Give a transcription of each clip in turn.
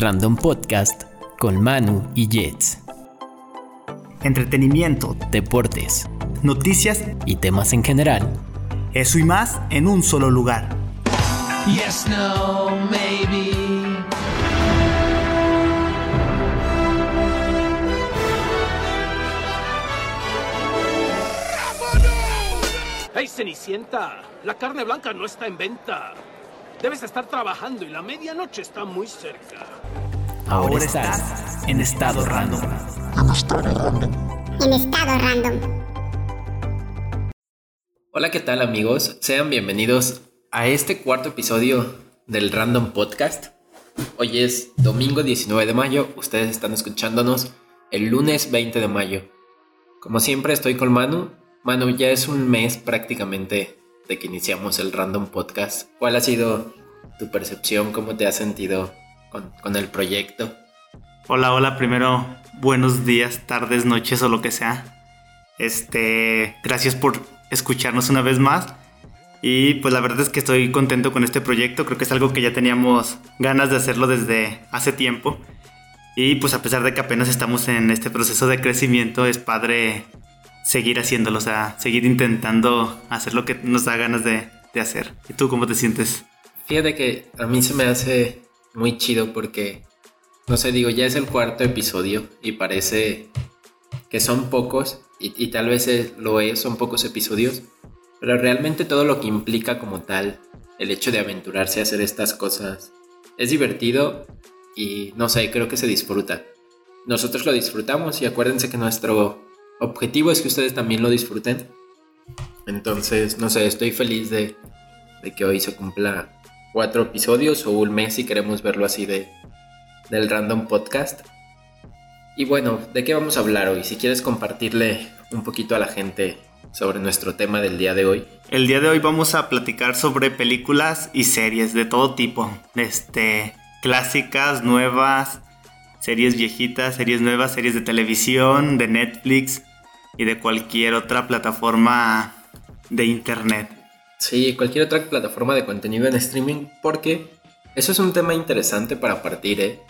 Random Podcast con Manu y Jets. Entretenimiento, Deportes noticias, y temas en general. eso y más en un solo lugar. Yes, no, maybe. ¡Hey, Cenicienta! La carne blanca no está en venta. Debes estar trabajando y la medianoche está muy cerca. Ahora, estás en estado random. en estado random. Hola, ¿qué tal amigos? Sean bienvenidos a este cuarto episodio del Random Podcast. Hoy es domingo 19 de mayo, ustedes están escuchándonos el lunes 20 de mayo. Como siempre estoy con Manu. Manu, ya es un mes prácticamente de que iniciamos el Random Podcast. ¿Cuál ha sido tu percepción? ¿Cómo te has sentido con, con el proyecto? Hola, hola, primero, buenos días, tardes, noches o lo que sea. Este, gracias por escucharnos una vez más. Y pues la verdad es que estoy contento con este proyecto, creo que es algo que ya teníamos ganas de hacerlo desde hace tiempo. Y pues a pesar de que apenas estamos en este proceso de crecimiento, es padre seguir haciéndolo, o sea, seguir intentando hacer lo que nos da ganas de, de hacer. ¿Y tú cómo te sientes? Fíjate que a mí se me hace muy chido porque, no sé, digo, ya es el cuarto episodio y parece que son pocos, y, y tal vez lo es, son pocos episodios, pero realmente todo lo que implica como tal, el hecho de aventurarse a hacer estas cosas, es divertido y no sé, creo que se disfruta. Nosotros lo disfrutamos y acuérdense que nuestro objetivo es que ustedes también lo disfruten. Entonces, no sé, estoy feliz de, de que hoy se cumpla cuatro episodios o un mes si queremos verlo así de del random podcast. Y bueno, ¿de qué vamos a hablar hoy? Si quieres compartirle un poquito a la gente sobre nuestro tema del día de hoy. El día de hoy vamos a platicar sobre películas y series de todo tipo. Este, clásicas, nuevas, series viejitas, series nuevas, series de televisión, de Netflix y de cualquier otra plataforma de internet. Sí, cualquier otra plataforma de contenido en streaming, porque eso es un tema interesante para partir, ¿eh?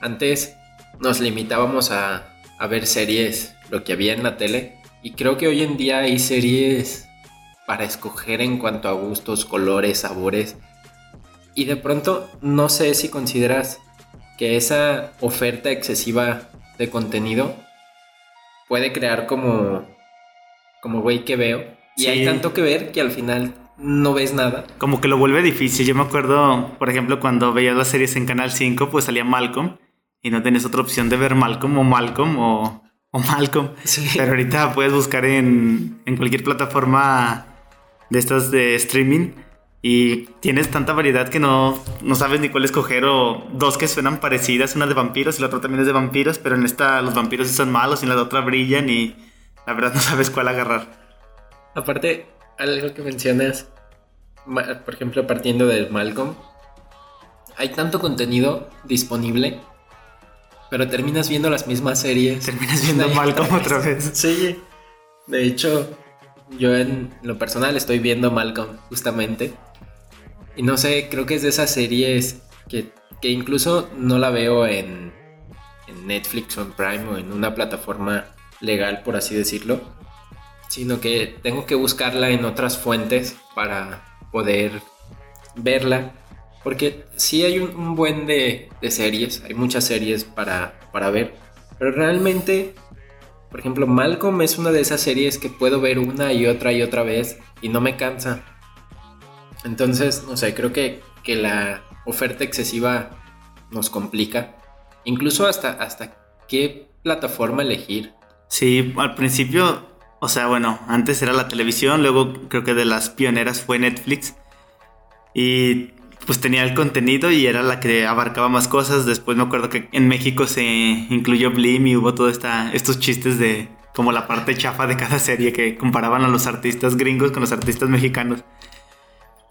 Antes nos limitábamos a, a ver series, lo que había en la tele, y creo que hoy en día hay series para escoger en cuanto a gustos, colores, sabores, y de pronto no sé si consideras que esa oferta excesiva de contenido puede crear como, como güey que veo, y Sí. hay tanto que ver que al final no ves nada. Como que lo vuelve difícil. Yo me acuerdo, por ejemplo, cuando veías las series en Canal 5, pues salía Malcolm y no tenías otra opción de ver Malcolm o Malcolm o, o Malcolm. Sí. Pero ahorita puedes buscar en, en cualquier plataforma de estas de streaming y tienes tanta variedad que no, no sabes ni cuál escoger o dos que suenan parecidas, una de vampiros y la otra también es de vampiros, pero en esta los vampiros sí son malos y en la otra brillan y la verdad no sabes cuál agarrar. Aparte, algo que mencionas, por ejemplo, partiendo del Malcolm, hay tanto contenido disponible, pero terminas viendo las mismas series. Terminas viendo una y Malcolm otra vez. Sí, de hecho, yo en lo personal estoy viendo Malcolm justamente. Y no sé, creo que es de esas series que, que incluso no la veo en, en Netflix o en Prime o en una plataforma legal, por así decirlo, sino que tengo que buscarla en otras fuentes para poder verla. Porque sí hay un, buen de, de series, hay muchas series para, para ver, pero realmente por ejemplo, Malcolm es una de esas series que puedo ver una y otra y otra vez y no me cansa. Entonces, no sé, creo que, que la oferta excesiva nos complica. Incluso hasta, hasta qué plataforma elegir. Sí, al principio, o sea, bueno, antes era la televisión, luego creo que de las pioneras fue Netflix. Y pues tenía el contenido y era la que abarcaba más cosas. Después me acuerdo que en México se incluyó Blim y hubo todos estos chistes de como la parte chafa de cada serie que comparaban a los artistas gringos con los artistas mexicanos.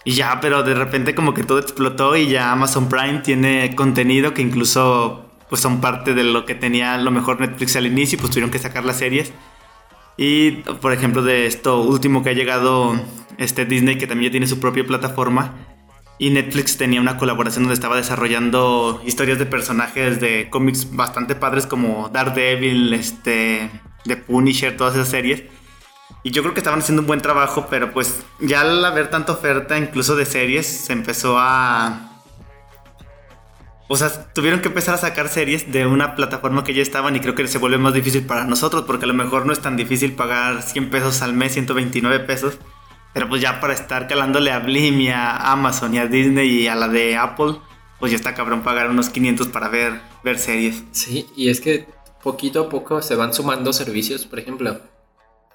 Y ya, pero de repente como que todo explotó y ya Amazon Prime tiene contenido que incluso pues son parte de lo que tenía lo mejor Netflix al inicio y pues tuvieron que sacar las series. Y por ejemplo de esto último que ha llegado este Disney que también ya tiene su propia plataforma, Y Netflix tenía una colaboración donde estaba desarrollando historias de personajes de cómics bastante padres como Daredevil, este, The Punisher, todas esas series. Y yo creo que estaban haciendo un buen trabajo, pero pues ya al haber tanta oferta, incluso de series, se empezó a... O sea, tuvieron que empezar a sacar series de una plataforma que ya estaban y creo que se vuelve más difícil para nosotros, porque a lo mejor no es tan difícil pagar 100 pesos al mes, 129 pesos. Pero pues ya para estar calándole a Blim y a Amazon y a Disney y a la de Apple, pues ya está cabrón pagar unos 500 para ver, ver series. Sí, y es que poquito a poco se van sumando servicios, por ejemplo,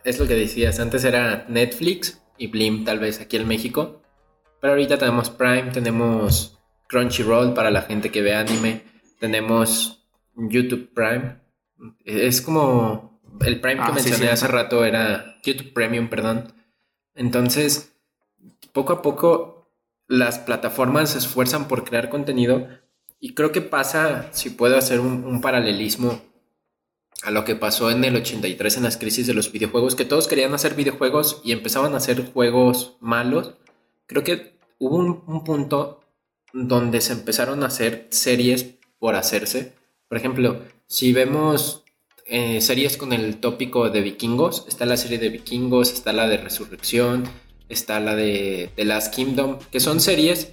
es lo que decías, antes era Netflix y Blim tal vez aquí en México, pero ahorita tenemos Prime, tenemos Crunchyroll para la gente que ve anime, tenemos YouTube Prime, es como el Prime que Ah, sí, mencioné sí. hace rato era YouTube Premium, perdón. Entonces, poco a poco las plataformas se esfuerzan por crear contenido y creo que pasa, si puedo hacer un, un paralelismo a lo que pasó en el 83 en las crisis de los videojuegos, que todos querían hacer videojuegos y empezaban a hacer juegos malos. Creo que hubo un, un punto donde se empezaron a hacer series por hacerse. Por ejemplo, si vemos eh, series con el tópico de vikingos, está la serie de vikingos, está la de Resurrección, está la de The Last Kingdom, que son series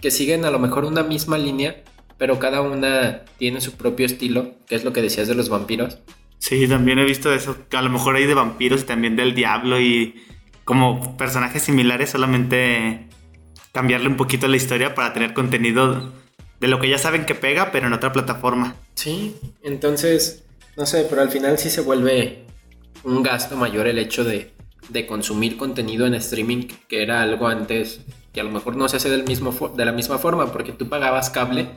que siguen a lo mejor una misma línea, pero cada una tiene su propio estilo, que es lo que decías de los vampiros. Sí, también he visto eso. A lo mejor hay de vampiros y también del diablo y como personajes similares, solamente cambiarle un poquito la historia para tener contenido de lo que ya saben que pega, pero en otra plataforma. Sí, entonces, no sé, pero al final sí se vuelve un gasto mayor el hecho de, de consumir contenido en streaming, que era algo antes que a lo mejor no se hace del mismo de la misma forma, porque tú pagabas cable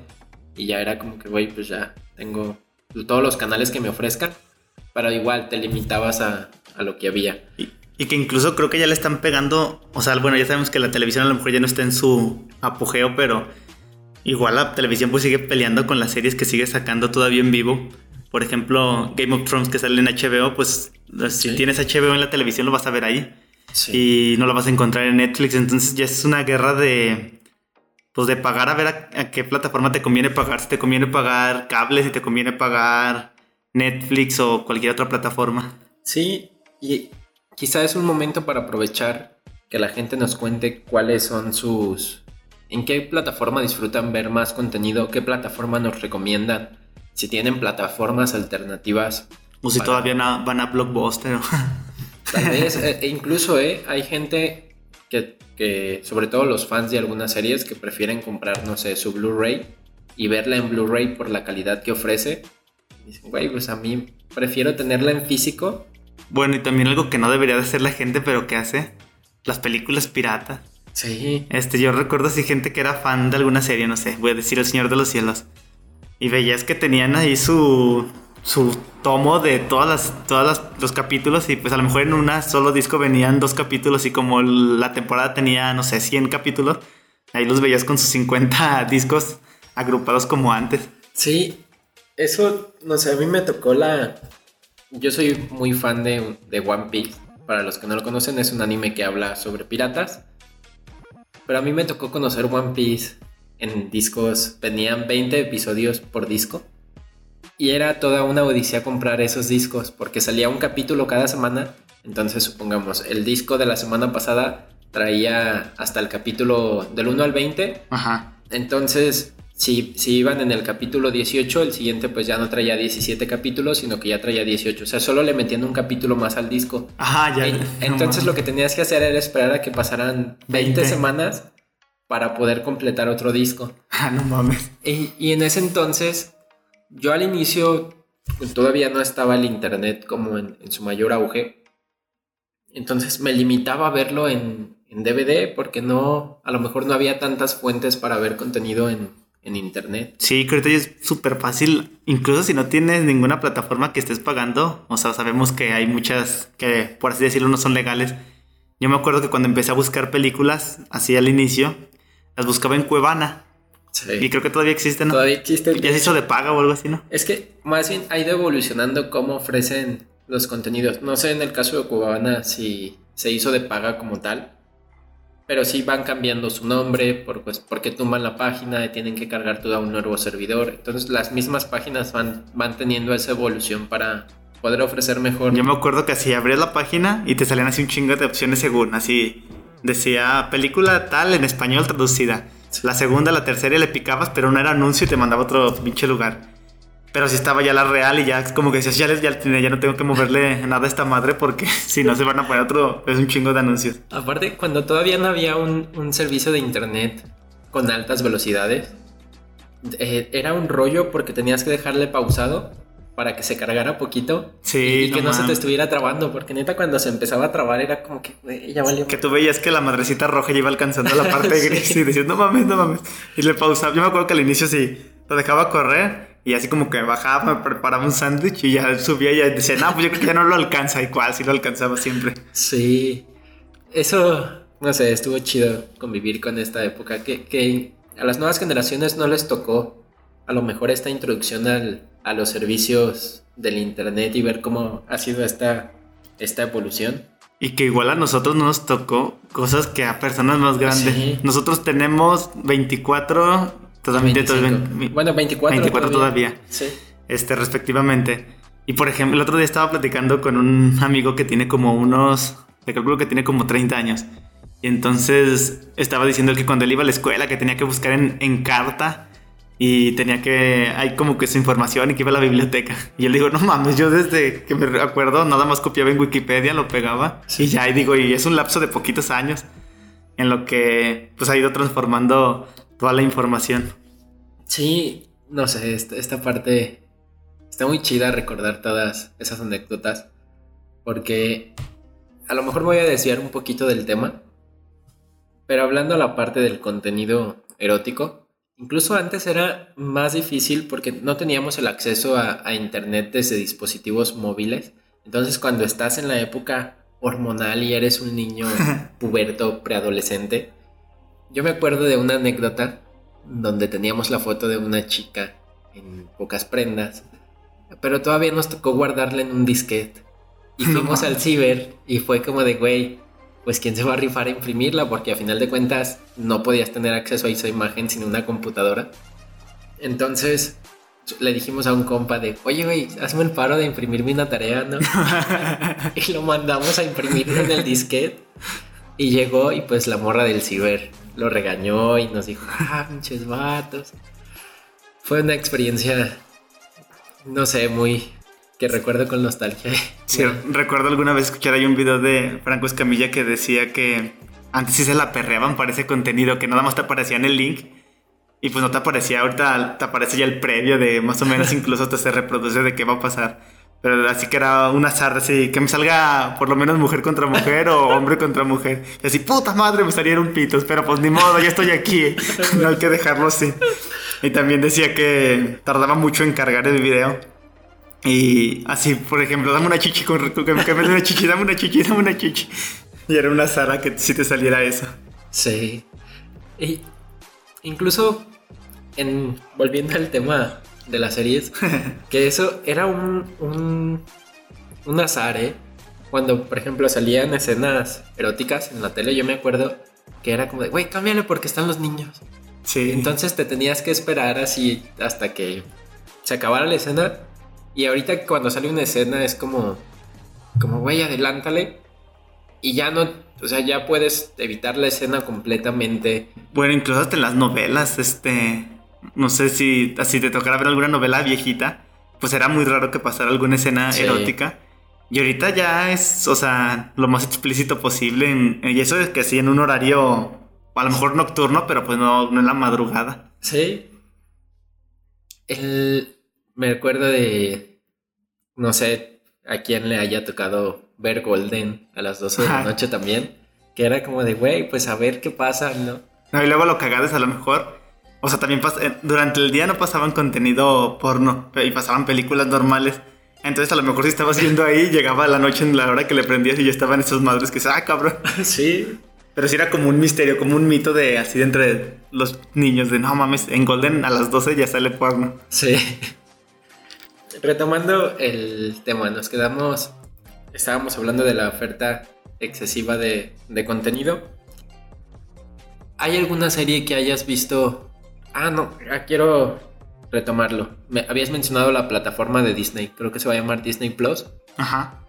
y ya era como que, güey, pues ya tengo todos los canales que me ofrezcan, pero igual te limitabas a, a lo que había. Y, y que incluso creo que ya le están pegando, o sea, bueno, ya sabemos que la televisión a lo mejor ya no está en su apogeo, pero igual la televisión pues sigue peleando con las series que sigue sacando todavía en vivo. Por ejemplo, Game of Thrones que sale en HBO, pues si Sí. tienes HBO en la televisión lo vas a ver ahí. Sí. y no lo vas a encontrar en Netflix. Entonces ya es una guerra de. Pues de pagar a ver a, a qué plataforma te conviene pagar. Si te conviene pagar cable, si te conviene pagar Netflix o cualquier otra plataforma. Sí, y quizá es un momento para aprovechar que la gente nos cuente cuáles son sus... en qué plataforma disfrutan ver más contenido, qué plataforma nos recomiendan, si tienen plataformas alternativas. O si Vale. todavía na- van a Blockbuster. Tal vez, e e incluso eh, hay gente que, que, sobre todo los fans de algunas series, que prefieren comprar, no sé, su Blu-ray y verla en Blu-ray por la calidad que ofrece. Dicen, güey, pues a mí prefiero tenerla en físico bueno, y también algo que no debería de hacer la gente, pero que hace. Las películas piratas. Sí, Este, yo recuerdo así gente que era fan de alguna serie, no sé, voy a decir El Señor de los Cielos. Y veías que tenían ahí su, su tomo de todas las, todas las- los capítulos y pues a lo mejor en una solo disco venían dos capítulos y como la temporada tenía, no sé, 100 capítulos, ahí los veías con sus 50 discos agrupados como antes. Sí, eso, no sé, a mí me tocó la... Yo soy muy fan de, de One Piece. Para los que no lo conocen, es un anime que habla sobre piratas. Pero a mí me tocó conocer One Piece en discos. Venían 20 episodios por disco. Y era toda una odisea comprar esos discos porque salía un capítulo cada semana. Entonces, supongamos, el disco de la semana pasada traía hasta el capítulo del 1 al 20 Ajá. entonces, si, si iban en el capítulo 18, el siguiente pues ya no traía 17 capítulos, sino que ya traía 18. O sea, solo le metían un capítulo más al disco. Ajá, ya. En- Entonces lo que tenías que hacer era esperar a que pasaran 20 20. semanas para poder completar otro disco. Ah, no mames. Y, y en ese entonces, yo al inicio pues, todavía no estaba el internet como en, en su mayor auge. Entonces me limitaba a verlo en, en DVD porque no, a lo mejor no había tantas fuentes para ver contenido en, en internet. Sí, que ahorita ya es súper fácil. Incluso si no tienes ninguna plataforma que estés pagando. O sea, sabemos que hay muchas que, por así decirlo, no son legales. Yo me acuerdo que cuando empecé a buscar películas, así al inicio, las buscaba en Cuevana. Y creo que todavía existen, ¿no? Todavía existe. Ya se hizo de paga o algo así, ¿no? Es que más bien ha ido evolucionando cómo ofrecen los contenidos. No sé en el caso de Cubana si se hizo de paga como tal. Pero sí van cambiando su nombre por, pues, porque tumban la página y tienen que cargar todo a un nuevo servidor. Entonces las mismas páginas van, van teniendo esa evolución para poder ofrecer mejor. Yo me acuerdo que así abrías la página y te salían así un chingo de opciones según, así decía película tal en español traducida. La segunda, la tercera y le picabas, pero no era anuncio y te mandaba a otro pinche lugar. Pero si estaba ya la real y ya como que decías, ya, ya, ya no tengo que moverle nada a esta madre porque si no se van a poner otro, es un chingo de anuncios. Aparte, cuando todavía no había un, un servicio de internet con altas velocidades, eh, era un rollo porque tenías que dejarle pausado para que se cargara poquito sí, y, que no, se te estuviera trabando, porque neta cuando se empezaba a trabar era como que ya valió. Que tú veías que la madrecita roja ya iba alcanzando la parte gris y decías, no mames, no mames. Y le pausaba. Yo me acuerdo que al inicio sí, lo dejaba correr y así como que bajaba, me preparaba un sándwich y ya subía y ya decía, no, pues yo creo que ya no lo alcanza. Y cual, sí lo alcanzaba siempre. Sí. Eso, no sé, estuvo chido convivir con esta época. Que, que a las nuevas generaciones no les tocó a lo mejor esta introducción al, a los servicios del internet y ver cómo ha sido esta, esta evolución. Y que igual a nosotros nos tocó cosas que a personas más grandes. Nosotros tenemos 24 bueno, 24, 24 todavía. Sí. Este, respectivamente. Y por ejemplo, el otro día estaba platicando con un amigo que tiene como unos. Te calculo que tiene como 30 años. Y entonces estaba diciendo que cuando él iba a la escuela, que tenía que buscar en, en carta y tenía que. Hay como que su información y que iba a la biblioteca. Y le digo, no mames, yo desde que me acuerdo, nada más copiaba en Wikipedia, lo pegaba. Y ya, y digo, y es un lapso de poquitos años en lo que pues ha ido transformando toda la información. Sí, no sé, esta, parte está muy chida recordar todas esas anécdotas, porque a lo mejor voy a desviar un poquito del tema, pero hablando a la parte del contenido erótico, incluso antes era más difícil porque no teníamos el acceso a, a internet desde dispositivos móviles, entonces cuando estás en la época hormonal y eres un niño puberto, preadolescente, yo me acuerdo de una anécdota donde teníamos la foto de una chica en pocas prendas, pero todavía nos tocó guardarla en un disquete. Y fuimos al ciber y fue como de, güey, pues quién se va a rifar a imprimirla, porque a final de cuentas no podías tener acceso a esa imagen sin una computadora. Entonces le dijimos a un compa de, oye, güey, hazme el paro de imprimirme una tarea, ¿no? y lo mandamos a imprimir en el disquete. Y llegó y pues la morra del ciber lo regañó y nos dijo, ah, pinches vatos. Fue una experiencia, no sé, muy que recuerdo con nostalgia. Sí, recuerdo alguna vez escuchar ahí un video de Franco Escamilla que decía que antes sí se la perreaban para ese contenido, que nada más te aparecía en el link y pues no te aparecía, ahorita te aparece ya el previo de más o menos incluso te se reproduce de qué va a pasar. Pero así que era un azar, así que me salga por lo menos mujer contra mujer o hombre contra mujer. Y así, puta madre, me salieron pitos, pero pues ni modo, ya estoy aquí. no hay que dejarlo así. Y también decía que tardaba mucho en cargar el video. Y así, por ejemplo, dame una chichi con que me una chichi, dame una chichi, dame una chichi. Y era una Sara que si te saliera eso. Sí. Y incluso en volviendo al tema de las series, que eso era un, un, un azar, ¿eh? Cuando, por ejemplo, salían escenas eróticas en la tele, yo me acuerdo que era como de, güey, cámbiale porque están los niños. Sí. Entonces te tenías que esperar así hasta que se acabara la escena. Y ahorita cuando sale una escena es como, como, güey, adelántale. Y ya no, o sea, ya puedes evitar la escena completamente. Bueno, incluso hasta en las novelas, este, no sé si así te tocara ver alguna novela viejita, pues era muy raro que pasara alguna escena erótica. Y ahorita ya es, o sea, lo más explícito posible. y eso es que sí, en un horario, a lo mejor nocturno, pero pues no, no en la madrugada. Sí. El, me acuerdo de, no sé, a quién le haya tocado ver Golden a las 12 de la noche también. Que era como de, güey, pues a ver qué pasa, ¿no? No, y luego lo cagado es a lo mejor o sea, también eh, durante el día no pasaban contenido porno y pasaban películas normales. Entonces a lo mejor si estabas viendo ahí, llegaba la noche en la hora que le prendías y ya estaban esas madres que ah, cabrón. Sí. Pero sí era como un misterio, como un mito de así de entre los niños, de no mames, en Golden a las 12 ya sale porno. Sí. Retomando el tema, nos quedamos, estábamos hablando de la oferta excesiva de, de contenido ¿Hay alguna serie que hayas visto? Ah, no, ah, quiero retomarlo. Me habías mencionado la plataforma de Disney, creo que se va a llamar Disney Plus. Ajá.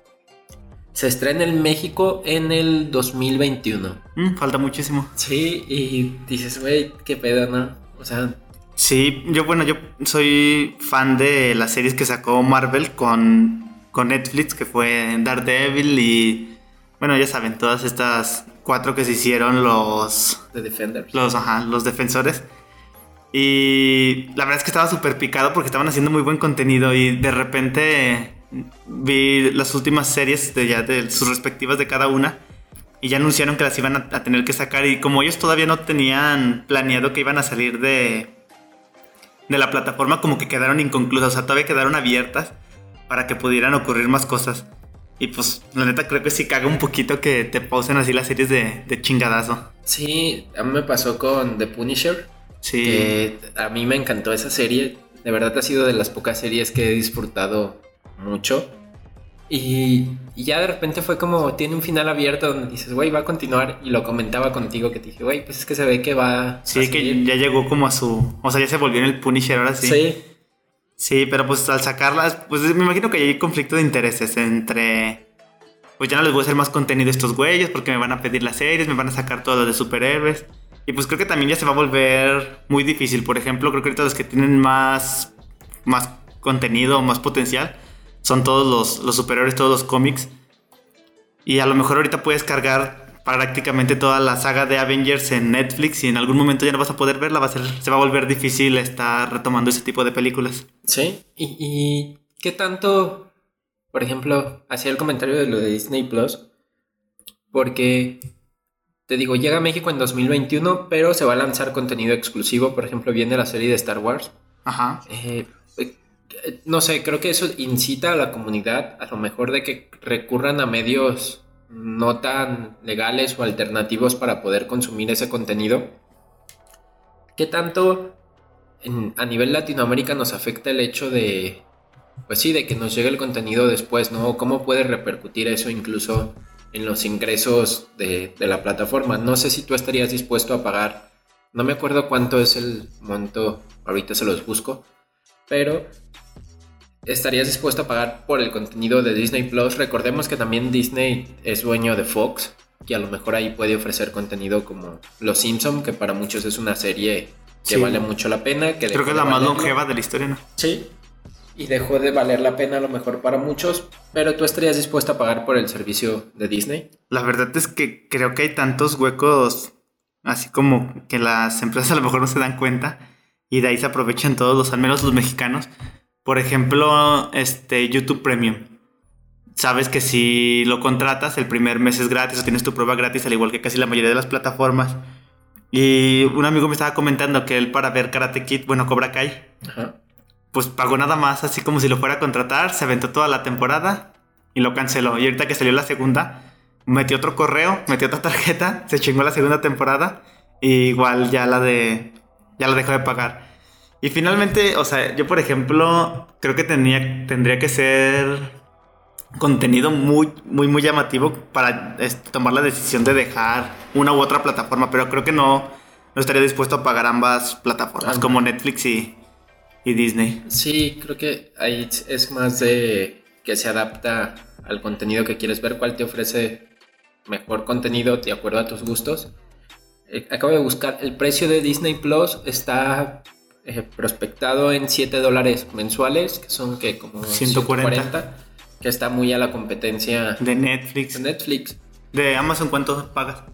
Se estrena en México en el 2021. Mm, falta muchísimo. Sí, y dices, güey, qué pedo, ¿no? O sea, Sí, yo bueno, yo soy fan de las series que sacó Marvel con, con Netflix, que fue Daredevil y bueno, ya saben, todas estas cuatro que se hicieron los The Defenders. los, ajá, los defensores. Y la verdad es que estaba súper picado porque estaban haciendo muy buen contenido y de repente vi las últimas series de ya de sus respectivas de cada una y ya anunciaron que las iban a, tener que sacar y como ellos todavía no tenían planeado que iban a salir de de la plataforma como que quedaron inconclusas, o sea, todavía quedaron abiertas para que pudieran ocurrir más cosas. Y pues la neta creo que sí caga un poquito que te pausen así las series de, de chingadazo. Sí, a mí me pasó con The Punisher. Sí. que a mí me encantó esa serie. De verdad ha sido de las pocas series que he disfrutado mucho. Y, y ya de repente fue como, tiene un final abierto donde dices, güey, va a continuar. Y lo comentaba contigo que te dije, güey, pues es que se ve que va Sí, a que seguir". ya llegó como a su. O sea, ya se volvió en el Punisher ahora sí. Sí. Sí, pero pues al sacarlas, pues me imagino que hay conflicto de intereses entre. Pues ya no les voy a hacer más contenido a estos güeyes porque me van a pedir las series, me van a sacar todo lo de superhéroes. Y pues creo que también ya se va a volver muy difícil. Por ejemplo, creo que ahorita los que tienen más, más contenido, más potencial, son todos los, los superhéroes, todos los cómics. Y a lo mejor ahorita puedes cargar prácticamente toda la saga de Avengers en Netflix y en algún momento ya no vas a poder verla, va a ser, se va a volver difícil estar retomando ese tipo de películas. Sí. ¿Y, y qué tanto, por ejemplo, hacía el comentario de lo de Disney Plus? Porque, te digo, llega a México en 2021, pero se va a lanzar contenido exclusivo. Por ejemplo, viene la serie de Star Wars. Ajá. Eh, eh, no sé, creo que eso incita a la comunidad a lo mejor de que recurran a medios no tan legales o alternativos para poder consumir ese contenido. ¿Qué tanto en- a nivel Latinoamérica nos afecta el hecho de, pues sí, de que nos llegue el contenido después, ¿no? ¿Cómo puede repercutir eso incluso en los ingresos de, de la plataforma? No sé si tú estarías dispuesto a pagar, no me acuerdo cuánto es el monto, ahorita se los busco, pero estarías dispuesto a pagar por el contenido de Disney Plus. Recordemos que también Disney es dueño de Fox, que a lo mejor ahí puede ofrecer contenido como Los Simpson, que para muchos es una serie que Sí. vale mucho la pena. Que Creo que es la más longeva de la historia, ¿no? Sí. Y dejó de valer la pena a lo mejor para muchos, pero tú estarías dispuesto a pagar por el servicio de Disney. La verdad es que creo que hay tantos huecos, así como que las empresas a lo mejor no se dan cuenta y de ahí se aprovechan todos los, al menos los mexicanos. Por ejemplo, este YouTube Premium. Sabes que si lo contratas, el primer mes es gratis o tienes tu prueba gratis, al igual que casi la mayoría de las plataformas. Y un amigo me estaba comentando que él para ver Karate Kid, bueno, Cobra Kai, Ajá. Pues pagó nada más, así como si lo fuera a contratar, se aventó toda la temporada y lo canceló. Y ahorita que salió la segunda, metió otro correo, metió otra tarjeta, se chingó la segunda temporada y igual ya la de ya la dejó de pagar. Y finalmente, o sea, yo por ejemplo, creo que tenía, tendría que ser contenido muy, muy, muy llamativo para tomar la decisión de dejar una u otra plataforma, pero creo que no, no estaría dispuesto a pagar ambas plataformas, como Netflix y, y Disney. Sí, creo que ahí es más de que se adapta al contenido que quieres ver, cuál te ofrece mejor contenido de acuerdo a tus gustos. Eh, acabo de buscar, el precio de Disney Plus está eh, prospectado en 7 dólares mensuales, que son que como 140. 140, que está muy a la competencia De Netflix. de Netflix. De Amazon, ¿cuánto pagas?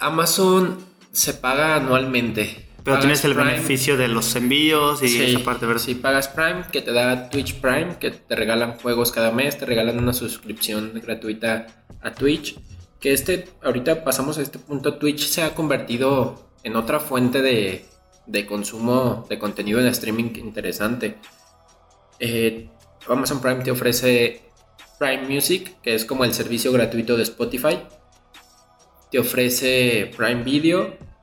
Amazon se paga anualmente. Pero tienes el Prime. beneficio de los envíos y esa parte, ¿verdad? Si pagas Prime, que te da Twitch Prime, que te regalan juegos cada mes, te regalan una suscripción gratuita a Twitch. Que este, ahorita pasamos a este punto, Twitch se ha convertido en otra fuente de, de consumo de contenido en streaming interesante. Eh, Amazon Prime te ofrece Prime Music, que es como el servicio gratuito de Spotify. Te ofrece Prime Video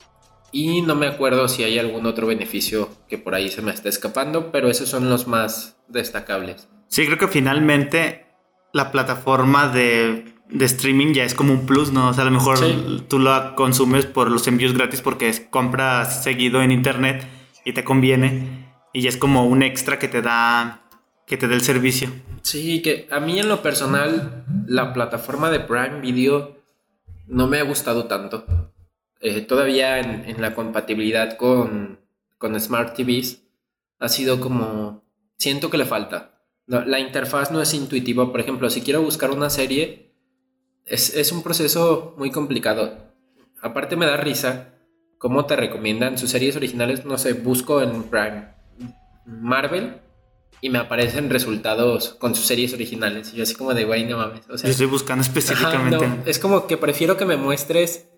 y no me acuerdo si hay algún otro beneficio que por ahí se me está escapando, pero esos son los más destacables. Sí, creo que finalmente la plataforma de de streaming ya es como un plus, ¿no? O sea, a lo mejor Sí. tú lo consumes por los envíos gratis porque es- compras seguido en internet y te conviene. Y ya es como un extra que te da, que te da el servicio. Sí, que a mí en lo personal la plataforma de Prime Video no me ha gustado tanto. Eh, todavía en, en la compatibilidad con, con Smart TVs ha sido como... Siento que le falta. No, la interfaz no es intuitiva. Por ejemplo, si quiero buscar una serie, es, es un proceso muy complicado. Aparte me da risa cómo te recomiendan sus series originales. No sé, busco en Prime Marvel y me aparecen resultados con sus series originales. Y yo así como de, güey, no mames. O sea, Yo estoy buscando ajá, específicamente. no, es como que prefiero que me muestres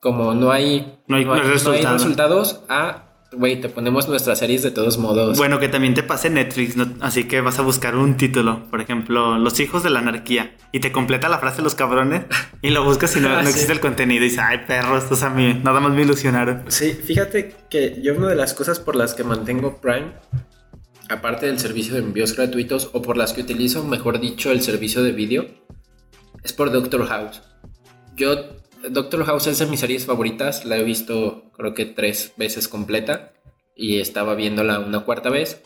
como no hay, No hay- no hay resultado. resultados a, güey, te ponemos nuestras series de todos modos. Bueno, que también te pase Netflix, ¿no? así que vas a buscar un título, por ejemplo, Los hijos de la anarquía, y te completa la frase los cabrones, y lo buscas y no, Ah, no sí. existe el contenido, y dices, ay, perros, estos a mí, nada más me ilusionaron. Sí, fíjate que yo una de las cosas por las que mantengo Prime, aparte del servicio de envíos gratuitos o por las que utilizo, mejor dicho, el servicio de vídeo, es por Doctor House. Yo, Doctor House es de mis series favoritas, la he visto creo que tres veces completa y estaba viéndola una cuarta vez,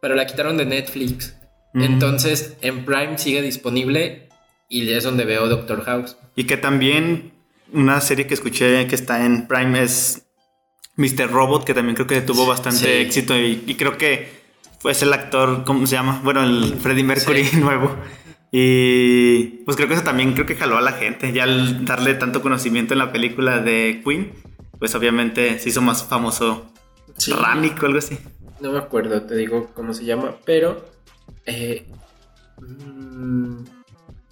pero la quitaron de Netflix. Mm. Entonces en Prime sigue disponible y es donde veo Doctor House. Y que también una serie que escuché que está en Prime es Mr. Robot, que también creo que tuvo bastante Sí. éxito, y, y creo que fue el actor, ¿cómo se llama? Bueno, el Freddie Mercury Sí. nuevo. Y pues creo que eso también creo que jaló a la gente, ya al darle tanto conocimiento en la película de Queen, pues obviamente se hizo más famoso Sí. Ramic o algo así. No me acuerdo, te digo cómo se llama, pero eh, mm,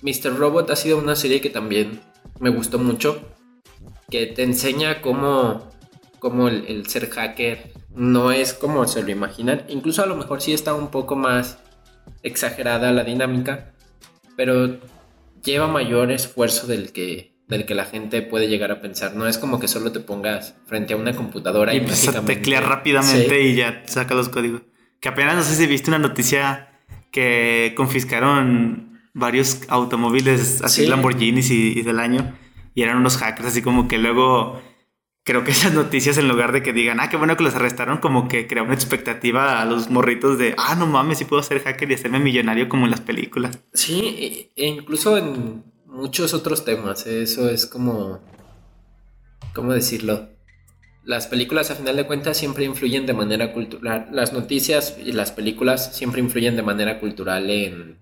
Mr. Robot ha sido una serie que también me gustó mucho, que te enseña cómo, cómo el, el ser hacker no es como se lo imaginan, incluso a lo mejor sí está un poco más exagerada la dinámica, pero lleva mayor esfuerzo del que del que la gente puede llegar a pensar. No es como que solo te pongas frente a una computadora Y y, a teclear rápidamente Sí. y ya saca los códigos. Que apenas no sé si viste una noticia que confiscaron varios automóviles así Sí. Lamborghinis y, y del año y eran unos hackers así como que luego creo que esas noticias en lugar de que digan ah qué bueno que los arrestaron como que crea una expectativa a los morritos de ah no mames si puedo ser hacker y hacerme millonario como en las películas Sí, e incluso en muchos otros temas. Eso es como. ¿Cómo decirlo? Las películas, a final de cuentas, siempre influyen de manera cultural. Las noticias y las películas siempre influyen de manera cultural en,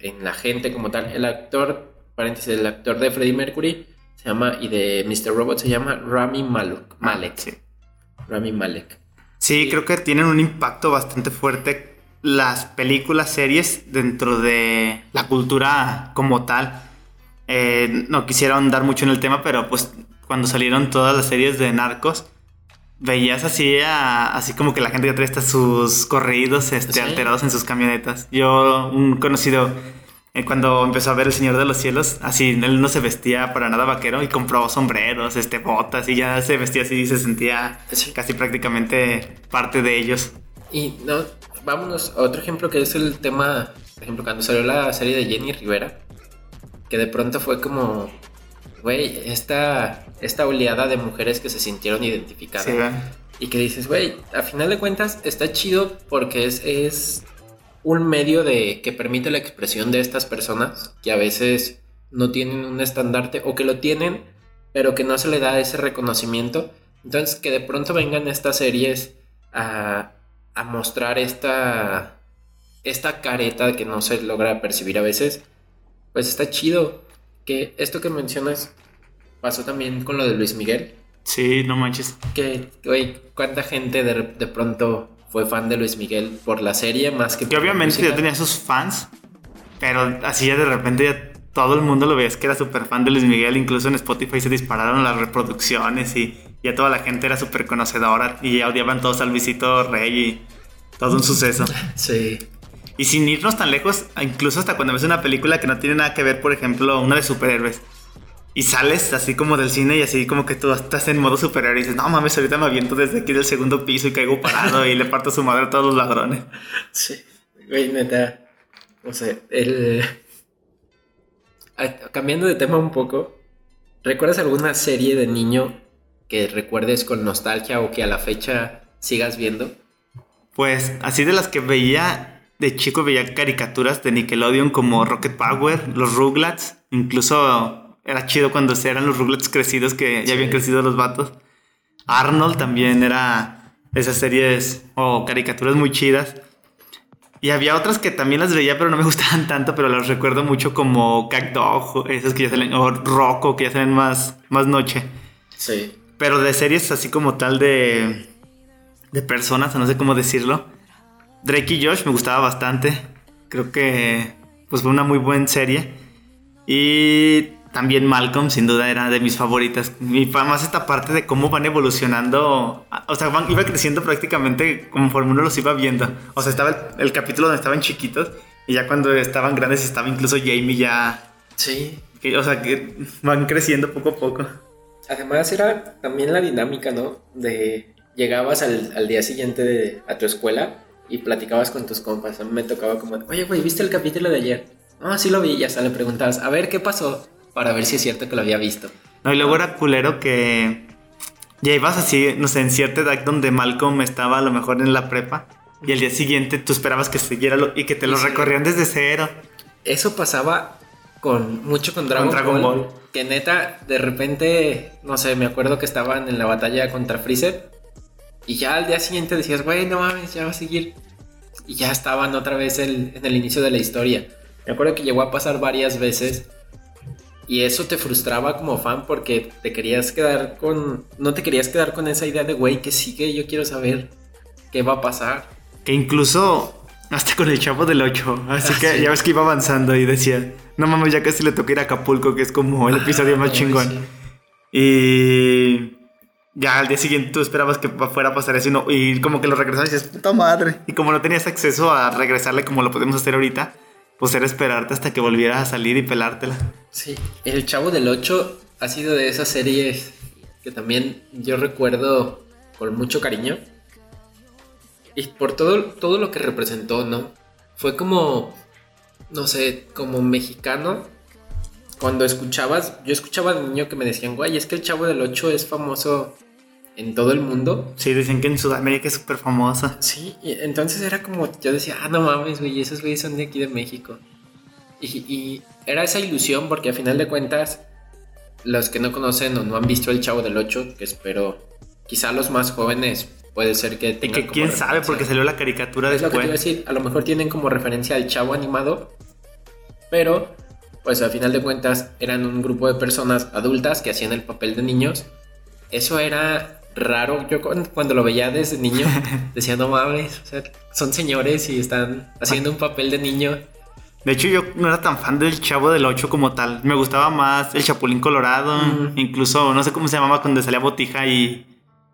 en la gente como tal. El actor, paréntesis, el actor de Freddie Mercury se llama, y de Mr. Robot se llama Rami Malek. Malek. sí. Rami Malek. Sí, creo que tienen un impacto bastante fuerte las películas, series dentro de la cultura como tal. Eh, no quisiera ahondar mucho en el tema, pero pues cuando salieron todas las series de narcos, veías así, a- así como que la gente ya trae hasta sus corridos este, Sí. alterados en sus camionetas. Yo, un conocido, cuando empezó a ver El Señor de los Cielos, así él no se vestía para nada vaquero y compró sombreros, este, botas y ya se vestía así y se sentía Sí. casi prácticamente parte de ellos. Y no, vámonos a otro ejemplo que es el tema, por ejemplo, cuando salió la serie de Jenny Rivera, que de pronto fue como, güey, esta, esta oleada de mujeres que se sintieron identificadas. Sí, y que dices, güey, a final de cuentas está chido porque es, es un medio de que permite la expresión de estas personas que a veces no tienen un estandarte o que lo tienen, pero que no se le da ese reconocimiento. Entonces, que de pronto vengan estas series a, a mostrar esta, esta careta que no se logra percibir a veces, pues está chido. Que esto que mencionas pasó también con lo de Luis Miguel Sí, no manches. que, güey, cuánta gente de, de pronto fue fan de Luis Miguel por la serie más que la obviamente ya tenía sus fans, pero así ya de repente ya todo el mundo lo veías que era súper fan de Luis Miguel, incluso en Spotify se dispararon las reproducciones y ya toda la gente era súper conocedora y ya odiaban todos al Luisito Rey y todo un suceso. Sí. Y sin irnos tan lejos, incluso hasta cuando ves una película que no tiene nada que ver, por ejemplo, una de superhéroes. Y sales así como del cine y así como que tú estás en modo superhéroe y dices, no mames, ahorita me aviento desde aquí del segundo piso y caigo parado y le parto su madre a todos los ladrones. Sí. Güey, neta. No sé, el. cambiando de tema un poco, ¿recuerdas alguna serie de niño que recuerdes con nostalgia o que a la fecha sigas viendo? Pues así de las que veía de chico veía caricaturas de Nickelodeon como Rocket Power, los Rugrats, incluso era chido cuando eran los Rugrats crecidos que ya habían crecido los vatos. Arnold también era esas series o caricaturas muy chidas. Y había otras que también las veía, pero no me gustaban tanto, pero las recuerdo mucho como Cat Dog, esas que ya salen, o Rocco, que ya salen más, más noche. Sí. Pero de series así como tal de, de personas, no sé cómo decirlo. Drake y Josh me gustaba bastante. Creo que pues fue una muy buena serie. Y también Malcolm, sin duda, era de mis favoritas. Y más esta parte de cómo van evolucionando. O sea, van, iba creciendo prácticamente conforme uno los iba viendo. O sea, estaba el, el capítulo donde estaban chiquitos. Y ya cuando estaban grandes estaba incluso Jamie ya... Sí. que- o sea, que van creciendo poco a poco. Además era también la dinámica, ¿no? De llegabas al, al día siguiente de- a tu escuela y platicabas con tus compas. A mí me tocaba como, oye, güey, ¿viste el capítulo de ayer? No, sí lo vi. Y hasta le preguntabas, a ver, ¿qué pasó? Para ver si es cierto que lo había visto. No, y luego era culero que ya ibas así, no sé, en cierta edad donde Malcolm estaba a lo mejor en la prepa. Y al día siguiente tú esperabas que siguiera lo- y que te lo Sí. recorrían desde cero. Eso pasaba con mucho con Dragon, Con Dragon Ball, Ball. Que neta, de repente, no sé, me acuerdo que estaban en la batalla contra Freezer. Y ya al día siguiente decías, güey, no mames, ya va a seguir. Y ya estaban otra vez el- en el inicio de la historia. Me acuerdo que llegó a pasar varias veces. Y eso te frustraba como fan porque te querías quedar con. No te querías quedar con esa idea de, güey, que sigue, yo quiero saber qué va a pasar. Que incluso hasta con el chavo del 8. Así Ah, que sí. ya ves que iba avanzando y decía, no mames, ya casi le toca ir a Acapulco, que es como el episodio más Ah, chingón. sí. Y ya al día siguiente tú esperabas que fuera a pasar eso y, no- y como que lo regresabas y dices, puta madre. Y como no tenías acceso a regresarle como lo podemos hacer ahorita, pues era esperarte hasta que volvieras a salir y pelártela. Sí, El Chavo del 8 ha sido de esas series que también yo recuerdo con mucho cariño. Y por todo, todo lo que representó, ¿no? Fue como, no sé, como mexicano. Cuando escuchabas, yo escuchaba de niño que me decían, güey, es que el Chavo del 8 es famoso en todo el mundo. Sí, dicen que en Sudamérica es súper famosa. Sí, y entonces era como, yo decía, ah, no mames, güey, esos güeyes son de aquí de México. Y, y era esa ilusión porque a final de cuentas, los que no conocen o no han visto El Chavo del 8, que espero, quizá los más jóvenes puede ser que Y tengan que como quién sabe porque salió la caricatura Es lo que te iba a después. decir, a lo mejor tienen como referencia al Chavo animado, pero pues a final de cuentas eran un grupo de personas adultas que hacían el papel de niños. Eso era raro. Yo cu- cuando lo veía desde niño decía, no mames, o sea, son señores y están haciendo un papel de niño. De hecho, yo no era tan fan del Chavo del 8 como tal. Me gustaba más el Chapulín Colorado. Mm. Incluso, no sé cómo se llamaba cuando salía Botija y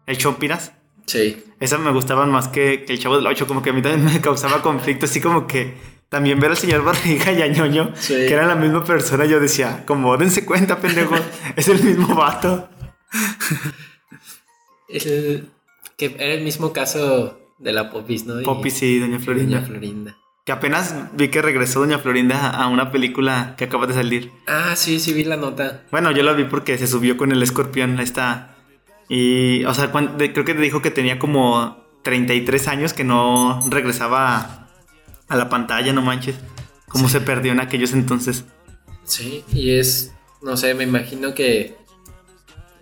el Chompiras. Sí. Esas me gustaban más que, que el Chavo del 8. Como que a mí también me causaba conflicto. Así como que también ver al señor Barriga y a Ñoño, Sí. que eran la misma persona. Yo decía, como dense cuenta, pendejo. es el mismo vato. El, que era el mismo caso de la Popis, ¿no? Popis y Doña Florinda. Doña Florinda. Que apenas vi que regresó Doña Florinda a una película que acaba de salir. Ah, sí, sí vi la nota. Bueno, yo la vi porque se subió con el escorpión esta. Y, o sea, de- creo que dijo que tenía como 33 años que no regresaba a, a la pantalla, no manches. Cómo se perdió en aquellos entonces. Sí, y es, no sé, me imagino que...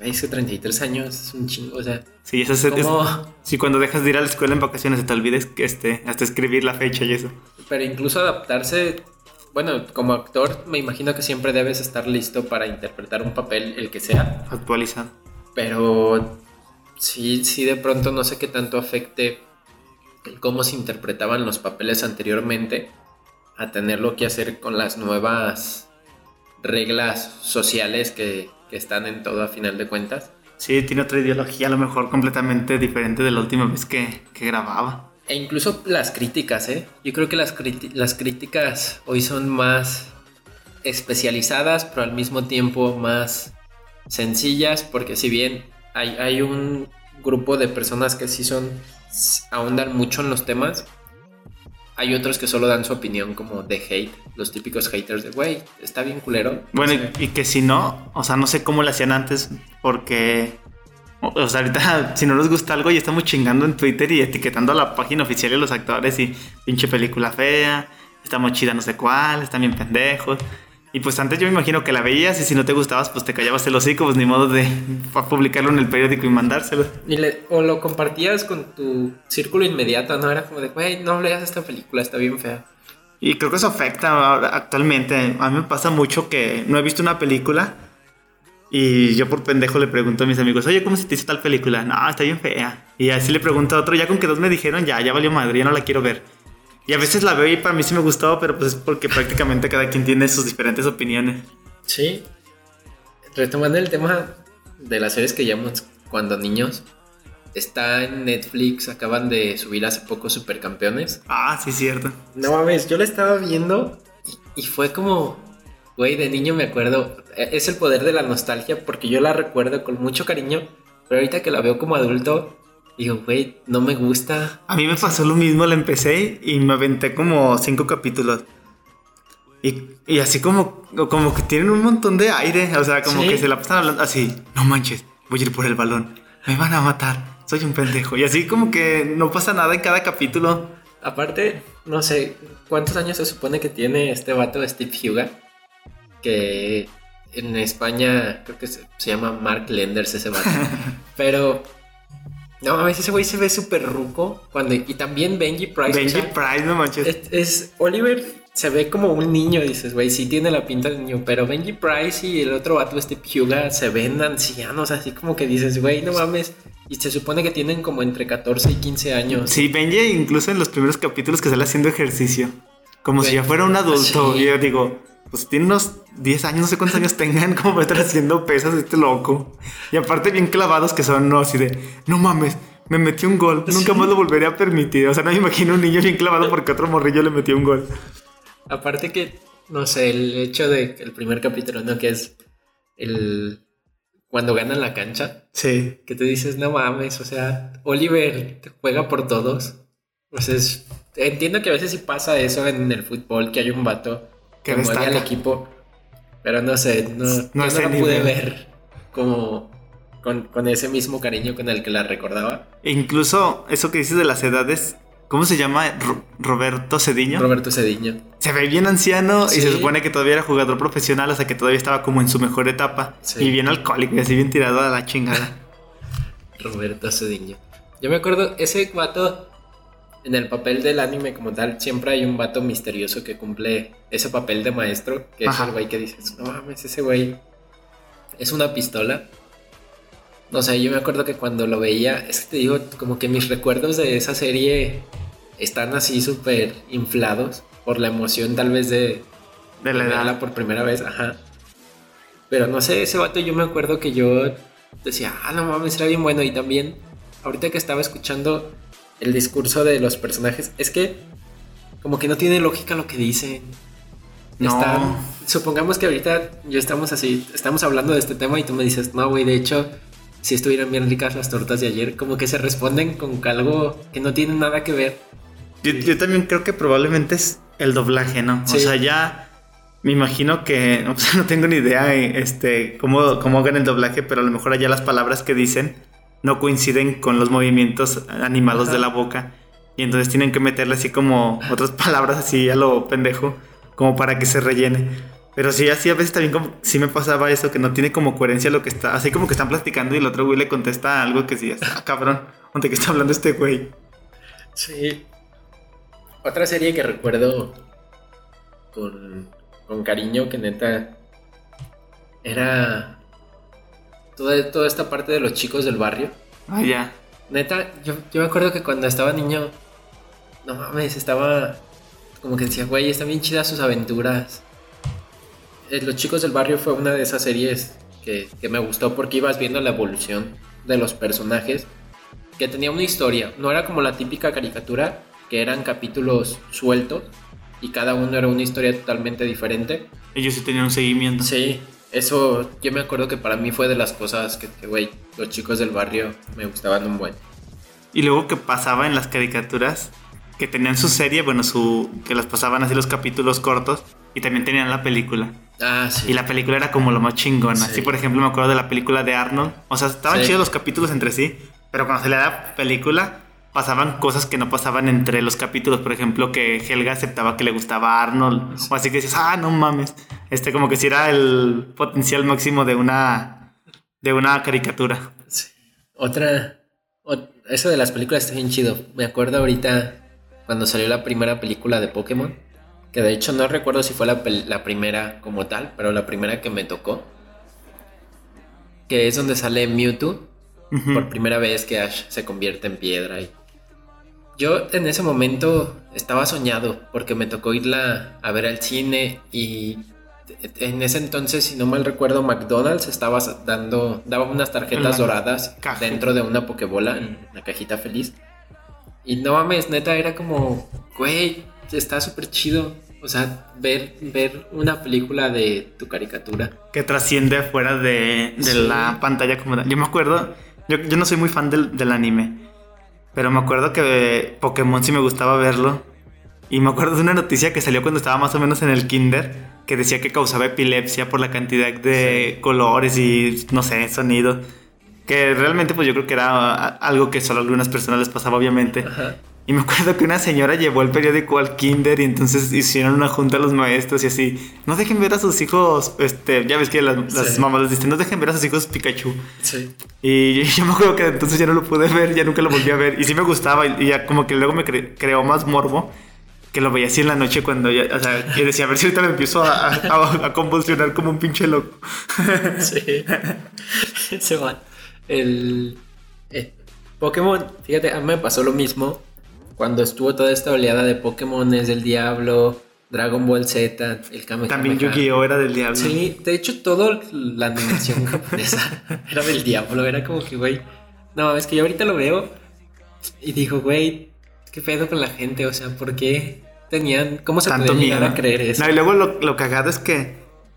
Es que 33 años es un chingo, o sea... Sí, eso es, es- ¿Cómo? sí, cuando dejas de ir a la escuela en vacaciones se te olvides que este, hasta escribir la fecha y eso. Pero incluso adaptarse, bueno, como actor me imagino que siempre debes estar listo para interpretar un papel, el que sea. Actualizado. Pero sí, sí de pronto no sé qué tanto afecte el cómo se interpretaban los papeles anteriormente a tenerlo que hacer con las nuevas reglas sociales que, que están en todo a final de cuentas. Sí, tiene otra ideología a lo mejor completamente diferente de la última vez que, que grababa. E incluso las críticas, ¿eh? Yo creo que las, las críticas hoy son más especializadas, pero al mismo tiempo más sencillas, porque si bien hay, hay un grupo de personas que sí son, ahondan mucho en los temas, hay otros que solo dan su opinión como de hate, los típicos haters de, güey, está bien culero. Bueno, O sea, y, y que si no, o sea, no sé cómo lo hacían antes, porque. O sea, ahorita, si no les gusta algo, ya estamos chingando en Twitter y etiquetando a la página oficial y los actores y pinche película fea, está muy chida no sé cuál, están bien pendejos. Y pues antes yo me imagino que la veías y si no te gustabas, pues te callabas el hocico, pues ni modo de publicarlo en el periódico y mandárselo. y le- o lo compartías con tu círculo inmediato, ¿no? Era como de, güey, no leas esta película, está bien fea. Y creo que eso afecta actualmente. A mí me pasa mucho que no he visto una película y yo por pendejo le pregunto a mis amigos, oye, ¿cómo se te hizo tal película? No, está bien fea. Y así le pregunto a otro, ya con que dos me dijeron, ya, ya valió madre, ya no la quiero ver. Y a veces la veo y para mí sí me gustó, pero pues es porque prácticamente cada quien tiene sus diferentes opiniones. Sí. Retomando el tema de las series que llamamos cuando niños, está en Netflix, acaban de subir hace poco Supercampeones. Ah, sí, cierto. No mames, yo la estaba viendo y, y fue como, güey, de niño me acuerdo, e- es el poder de la nostalgia porque yo la recuerdo con mucho cariño, pero ahorita que la veo como adulto, digo, güey, no me gusta. A mí me pasó lo mismo, la empecé y me aventé como cinco capítulos. Y, y así como, como que tienen un montón de aire, o sea, como Sí. que se la pasan hablando así, no manches, voy a ir por el balón, me van a matar, soy un pendejo. Y así como que no pasa nada en cada capítulo. Aparte, no sé, ¿cuántos años se supone que tiene este vato Steve Huga? Que en España creo que se, se llama Mark Lenders ese vato. Pero, no mames, ese güey se ve súper ruco. Cuando, y también Benji Price. o Benji sea, Price, no manches. es, es- Oliver se ve como un niño, dices, güey, sí tiene la pinta de niño, pero Benji Price y el otro vato, Steve Huga, se ven ancianos, así como que dices, güey, no mames. Y se supone que tienen como entre 14 y 15 años. Sí, Benji incluso en los primeros capítulos que sale haciendo ejercicio, como si ya fuera un adulto. sí. Yo digo, pues tiene unos 10 años, no sé cuántos años tengan, como para estar haciendo pesas este loco. Y aparte bien clavados que son, no, así de, no mames, me metió un gol, nunca más lo volveré a permitir. O sea, no me imagino un niño bien clavado porque otro morrillo le metió un gol. Aparte que, no sé, el hecho de el primer capítulo, ¿no? Que es el... Cuando ganan la cancha, Sí. que te dices, no mames, o sea, Oliver te juega por todos. Sea, es- entiendo que a veces sí pasa eso en el fútbol, que hay un vato que, Que mueve al equipo. Pero no sé, no, No la pude ver como con, con ese mismo cariño con el que la recordaba. E incluso eso que dices de las edades, ¿cómo se llama? Ro- Roberto Cediño. Roberto Cediño. se ve bien anciano y se supone que todavía era jugador profesional hasta que todavía estaba como en su mejor etapa. Sí. Y bien alcohólico y así bien tirado a la chingada. Roberto Cediño. Yo me acuerdo, ese vato, en el papel del anime como tal, siempre hay un vato misterioso que cumple ese papel de maestro, que Ajá. es el güey que dices, no mames, ese güey es una pistola. No sé, yo me acuerdo que cuando lo veía, es que te digo, como que mis recuerdos de esa serie están así súper inflados por la emoción tal vez de, De la verla edad. por primera vez, ajá. Pero no sé, ese vato yo me acuerdo que yo decía, ah, no mames, era bien bueno. Y también, ahorita que estaba escuchando el discurso de los personajes, es que como que no tiene lógica lo que dicen. No. Están- supongamos que ahorita yo estamos así, estamos hablando de este tema y tú me dices, no, güey, de hecho, si estuvieran bien ricas las tortas de ayer, como que se responden con algo que no tiene nada que ver. Yo, yo también creo que probablemente es el doblaje, ¿no? Sí. O sea, ya me imagino que, o sea, no tengo ni idea eh, este, cómo, cómo hagan el doblaje, pero a lo mejor allá las palabras que dicen no coinciden con los movimientos animados Ajá. de la boca. Y entonces tienen que meterle así como otras palabras así a lo pendejo, como para que se rellene. Pero sí, así a veces también como, sí me pasaba eso, que no tiene como coherencia lo que está, así como que están platicando y el otro güey le contesta algo que sí, ah, cabrón, ¿de qué está hablando este güey? Sí. Otra serie que recuerdo con, con cariño, que neta era toda, toda esta parte de los chicos del barrio. Ah, ya. Neta, yo, yo me acuerdo que cuando estaba niño, no mames, estaba como que decía, güey, están bien chidas sus aventuras. Eh, Los chicos del barrio fue una de esas series que, que me gustó porque ibas viendo la evolución de los personajes, que tenía una historia, no era como la típica caricatura, que eran capítulos sueltos y cada uno era una historia totalmente diferente. Ellos sí tenían un seguimiento. Sí, eso yo me acuerdo que para mí fue de las cosas que, güey, los chicos del barrio me gustaban un buen. Y luego que pasaba en las caricaturas, que tenían su serie, bueno, su que las pasaban así los capítulos cortos y también tenían la película. Ah, sí. Y la película era como lo más chingona. Sí. Así, por ejemplo, me acuerdo de la película de Arnold. O sea, estaban Sí. chidos los capítulos entre sí, pero cuando se le da película, pasaban cosas que no pasaban entre los capítulos. Por ejemplo, que Helga aceptaba que le gustaba a Arnold. O así que dices, ah, no mames. Este, como que si era el potencial máximo de una, de una caricatura. Sí. Otra. o- eso de las películas está bien chido. Me acuerdo ahorita cuando salió la primera película de Pokémon. Que de hecho no recuerdo si fue la, primera como tal, pero la primera que me tocó. Que es donde sale Mewtwo. Por primera vez que Ash se convierte en piedra. Y... Yo en ese momento estaba soñado porque me tocó irla a ver al cine y en ese entonces, si no mal recuerdo, McDonald's estaba dando, daba unas tarjetas la doradas caja. dentro de una Pokébola, en la cajita feliz. Y no mames, neta, era como, güey, está súper chido. O sea, ver, ver una película de tu caricatura. que trasciende fuera de, de Sí. la pantalla como. Yo me acuerdo, yo, yo no soy muy fan del, del anime, pero me acuerdo que Pokémon sí me gustaba verlo. Y me acuerdo de una noticia que salió cuando estaba más o menos en el kinder, que decía que causaba epilepsia por la cantidad de colores y, no sé, sonido. Que realmente pues yo creo que era algo que solo a algunas personas les pasaba obviamente. Ajá. Y me acuerdo que una señora llevó el periódico al kinder y entonces hicieron una junta a los maestros y así, no dejen ver a sus hijos, este, ya ves que las, las Sí. mamás les dicen, no dejen ver a sus hijos Pikachu. Sí. Y yo me acuerdo que entonces ya no lo pude ver, ya nunca lo volví a ver. Y sí me gustaba y ya como que luego me cre- creó más morbo que lo veía así en la noche cuando ya, o sea, y decía, a ver si ahorita me empiezo a, a- a convulsionar como un pinche loco. Sí. Se van. El. eh, Pokémon, fíjate, a mí me pasó lo mismo cuando estuvo toda esta oleada de Pokémon es del Diablo, Dragon Ball Z, el Kamehameha. También Yu-Gi-Oh era del diablo. Sí, de hecho, toda la animación japonesa era del Diablo. Era como que, güey, no, es que yo ahorita lo veo y digo, güey, ¿qué pedo con la gente? O sea, ¿por qué tenían. ¿Cómo se tanto podía llegar a creer eso? No, y luego lo, lo cagado es que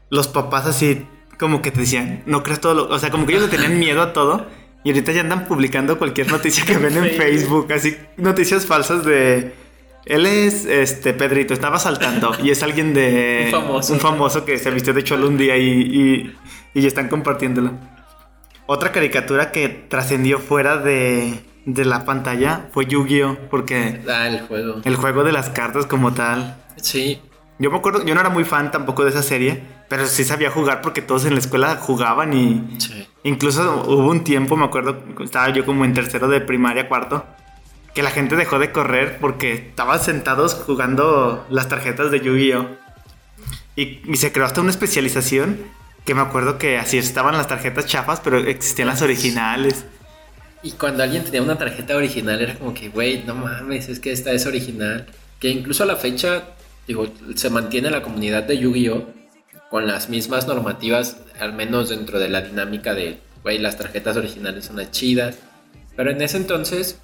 los papás así como que te decían, no creas todo lo... O sea, como que ellos le tenían miedo a todo y ahorita ya andan publicando cualquier noticia que ven en Facebook, así noticias falsas de... Él es este Pedrito, estaba saltando y es alguien de... Un famoso. Un famoso que se vistió de cholo un día y, y, y ya están compartiéndolo. Otra caricatura que trascendió fuera de, de la pantalla fue Yu-Gi-Oh! Porque Ah, el juego. el juego de las cartas como tal Sí, yo me acuerdo, yo no era muy fan tampoco de esa serie, pero sí sabía jugar porque todos en la escuela jugaban y sí. incluso hubo un tiempo, me acuerdo, estaba yo como en tercero de primaria, cuarto, que la gente dejó de correr porque estaban sentados jugando las tarjetas de Yu-Gi-Oh! Y, y se creó hasta una especialización que me acuerdo que así estaban las tarjetas chafas, pero existían las originales. Y cuando alguien tenía una tarjeta original era como que, güey, no mames, es que esta es original. Que incluso a la fecha, digo, se mantiene la comunidad de Yu-Gi-Oh! con las mismas normativas, al menos dentro de la dinámica de, güey, las tarjetas originales son las chidas. Pero en ese entonces,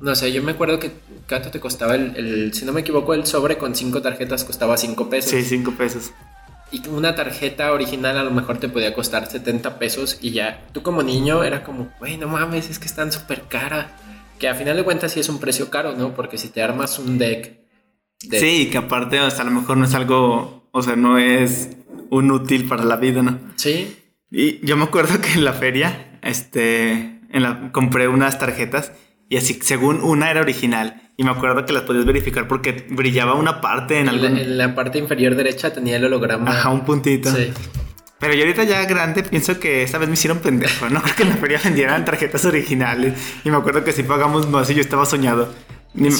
no sé, yo me acuerdo que ¿cuánto te costaba el, el- si no me equivoco, el sobre con cinco tarjetas costaba 5 pesos. Sí, cinco pesos. Y una tarjeta original a lo mejor te podía costar 70 pesos y ya tú como niño era como, güey, no mames, es que están súper cara. Que a final de cuentas sí es un precio caro, ¿no? Porque si te armas un deck de... Sí, que aparte, o sea, a lo mejor no es algo, o sea, no es un útil para la vida, ¿no? Sí, Y yo me acuerdo que en la feria, este, en la, compré unas tarjetas y así, según una era original. Y me acuerdo que las podías verificar porque brillaba una parte en en, la, algún... en la parte inferior derecha tenía el holograma. Ajá, un puntito. Sí. Pero yo ahorita ya grande pienso que esta vez me hicieron pendejo. No creo que en la feria vendieran tarjetas originales. Y me acuerdo que si pagamos más y yo estaba soñado.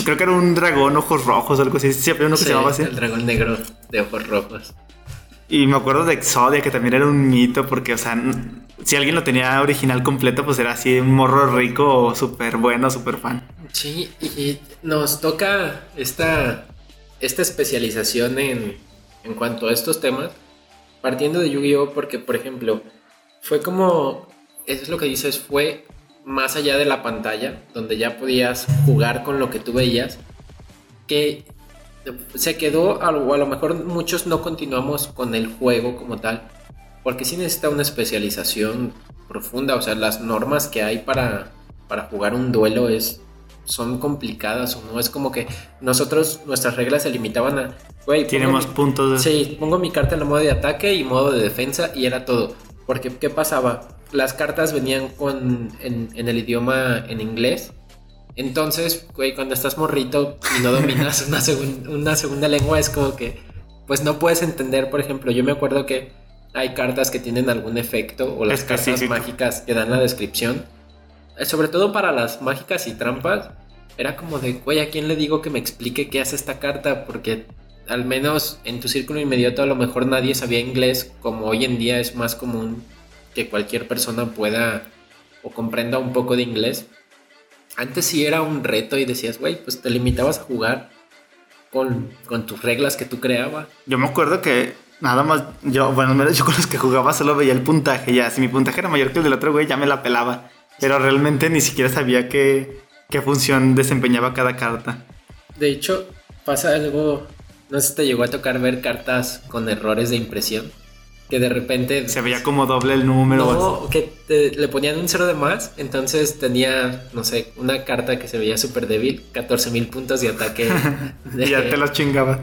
Creo que era un dragón ojos rojos o algo así. Sí, había uno que Sí, se llamaba así. el dragón negro de ojos rojos. Y me acuerdo de Exodia, que también era un mito, porque, o sea, si alguien lo tenía original completo, pues era así un morro rico o súper bueno, súper fan. Sí, y nos toca esta, esta especialización en, en cuanto a estos temas, partiendo de Yu-Gi-Oh! porque, por ejemplo, fue como, eso es lo que dices, fue más allá de la pantalla, donde ya podías jugar con lo que tú veías, que se quedó, a lo- o a lo mejor muchos no continuamos con el juego como tal, porque sí necesita una especialización profunda, o sea, las normas que hay para, para jugar un duelo es son complicadas o no. Es como que nosotros, nuestras reglas se limitaban a, güey, Tenemos mi- puntos de... Sí, pongo mi carta en el modo de ataque y modo de defensa y era todo. Porque, ¿qué pasaba? Las cartas venían con, en, en el idioma en inglés. Entonces, güey, cuando estás morrito y no dominas una, segun- una segunda lengua, es como que, pues no puedes entender, por ejemplo, yo me acuerdo que hay cartas que tienen algún efecto o las cartas mágicas que dan la descripción. Eh, Sobre todo para las mágicas y trampas, era como de, güey, ¿a quién le digo que me explique qué hace esta carta? Porque al menos en tu círculo inmediato a lo mejor nadie sabía inglés, como hoy en día es más común que cualquier persona pueda o comprenda un poco de inglés. Antes sí era un reto y decías, güey, pues te limitabas a jugar con, con tus reglas que tú creabas. Yo me acuerdo que nada más, yo, bueno, al menos yo con los que jugaba solo veía el puntaje ya. Si mi puntaje era mayor que el del otro güey, ya me la pelaba. Pero realmente ni siquiera sabía qué, qué función desempeñaba cada carta. De hecho, pasa algo, no sé si te llegó a tocar ver cartas con errores de impresión, que de repente... Se veía como doble el número. No, que te- le ponían un cero de más, entonces tenía, no sé, una carta que se veía súper débil, 14 mil puntos de ataque. de- Y ya te los chingaba.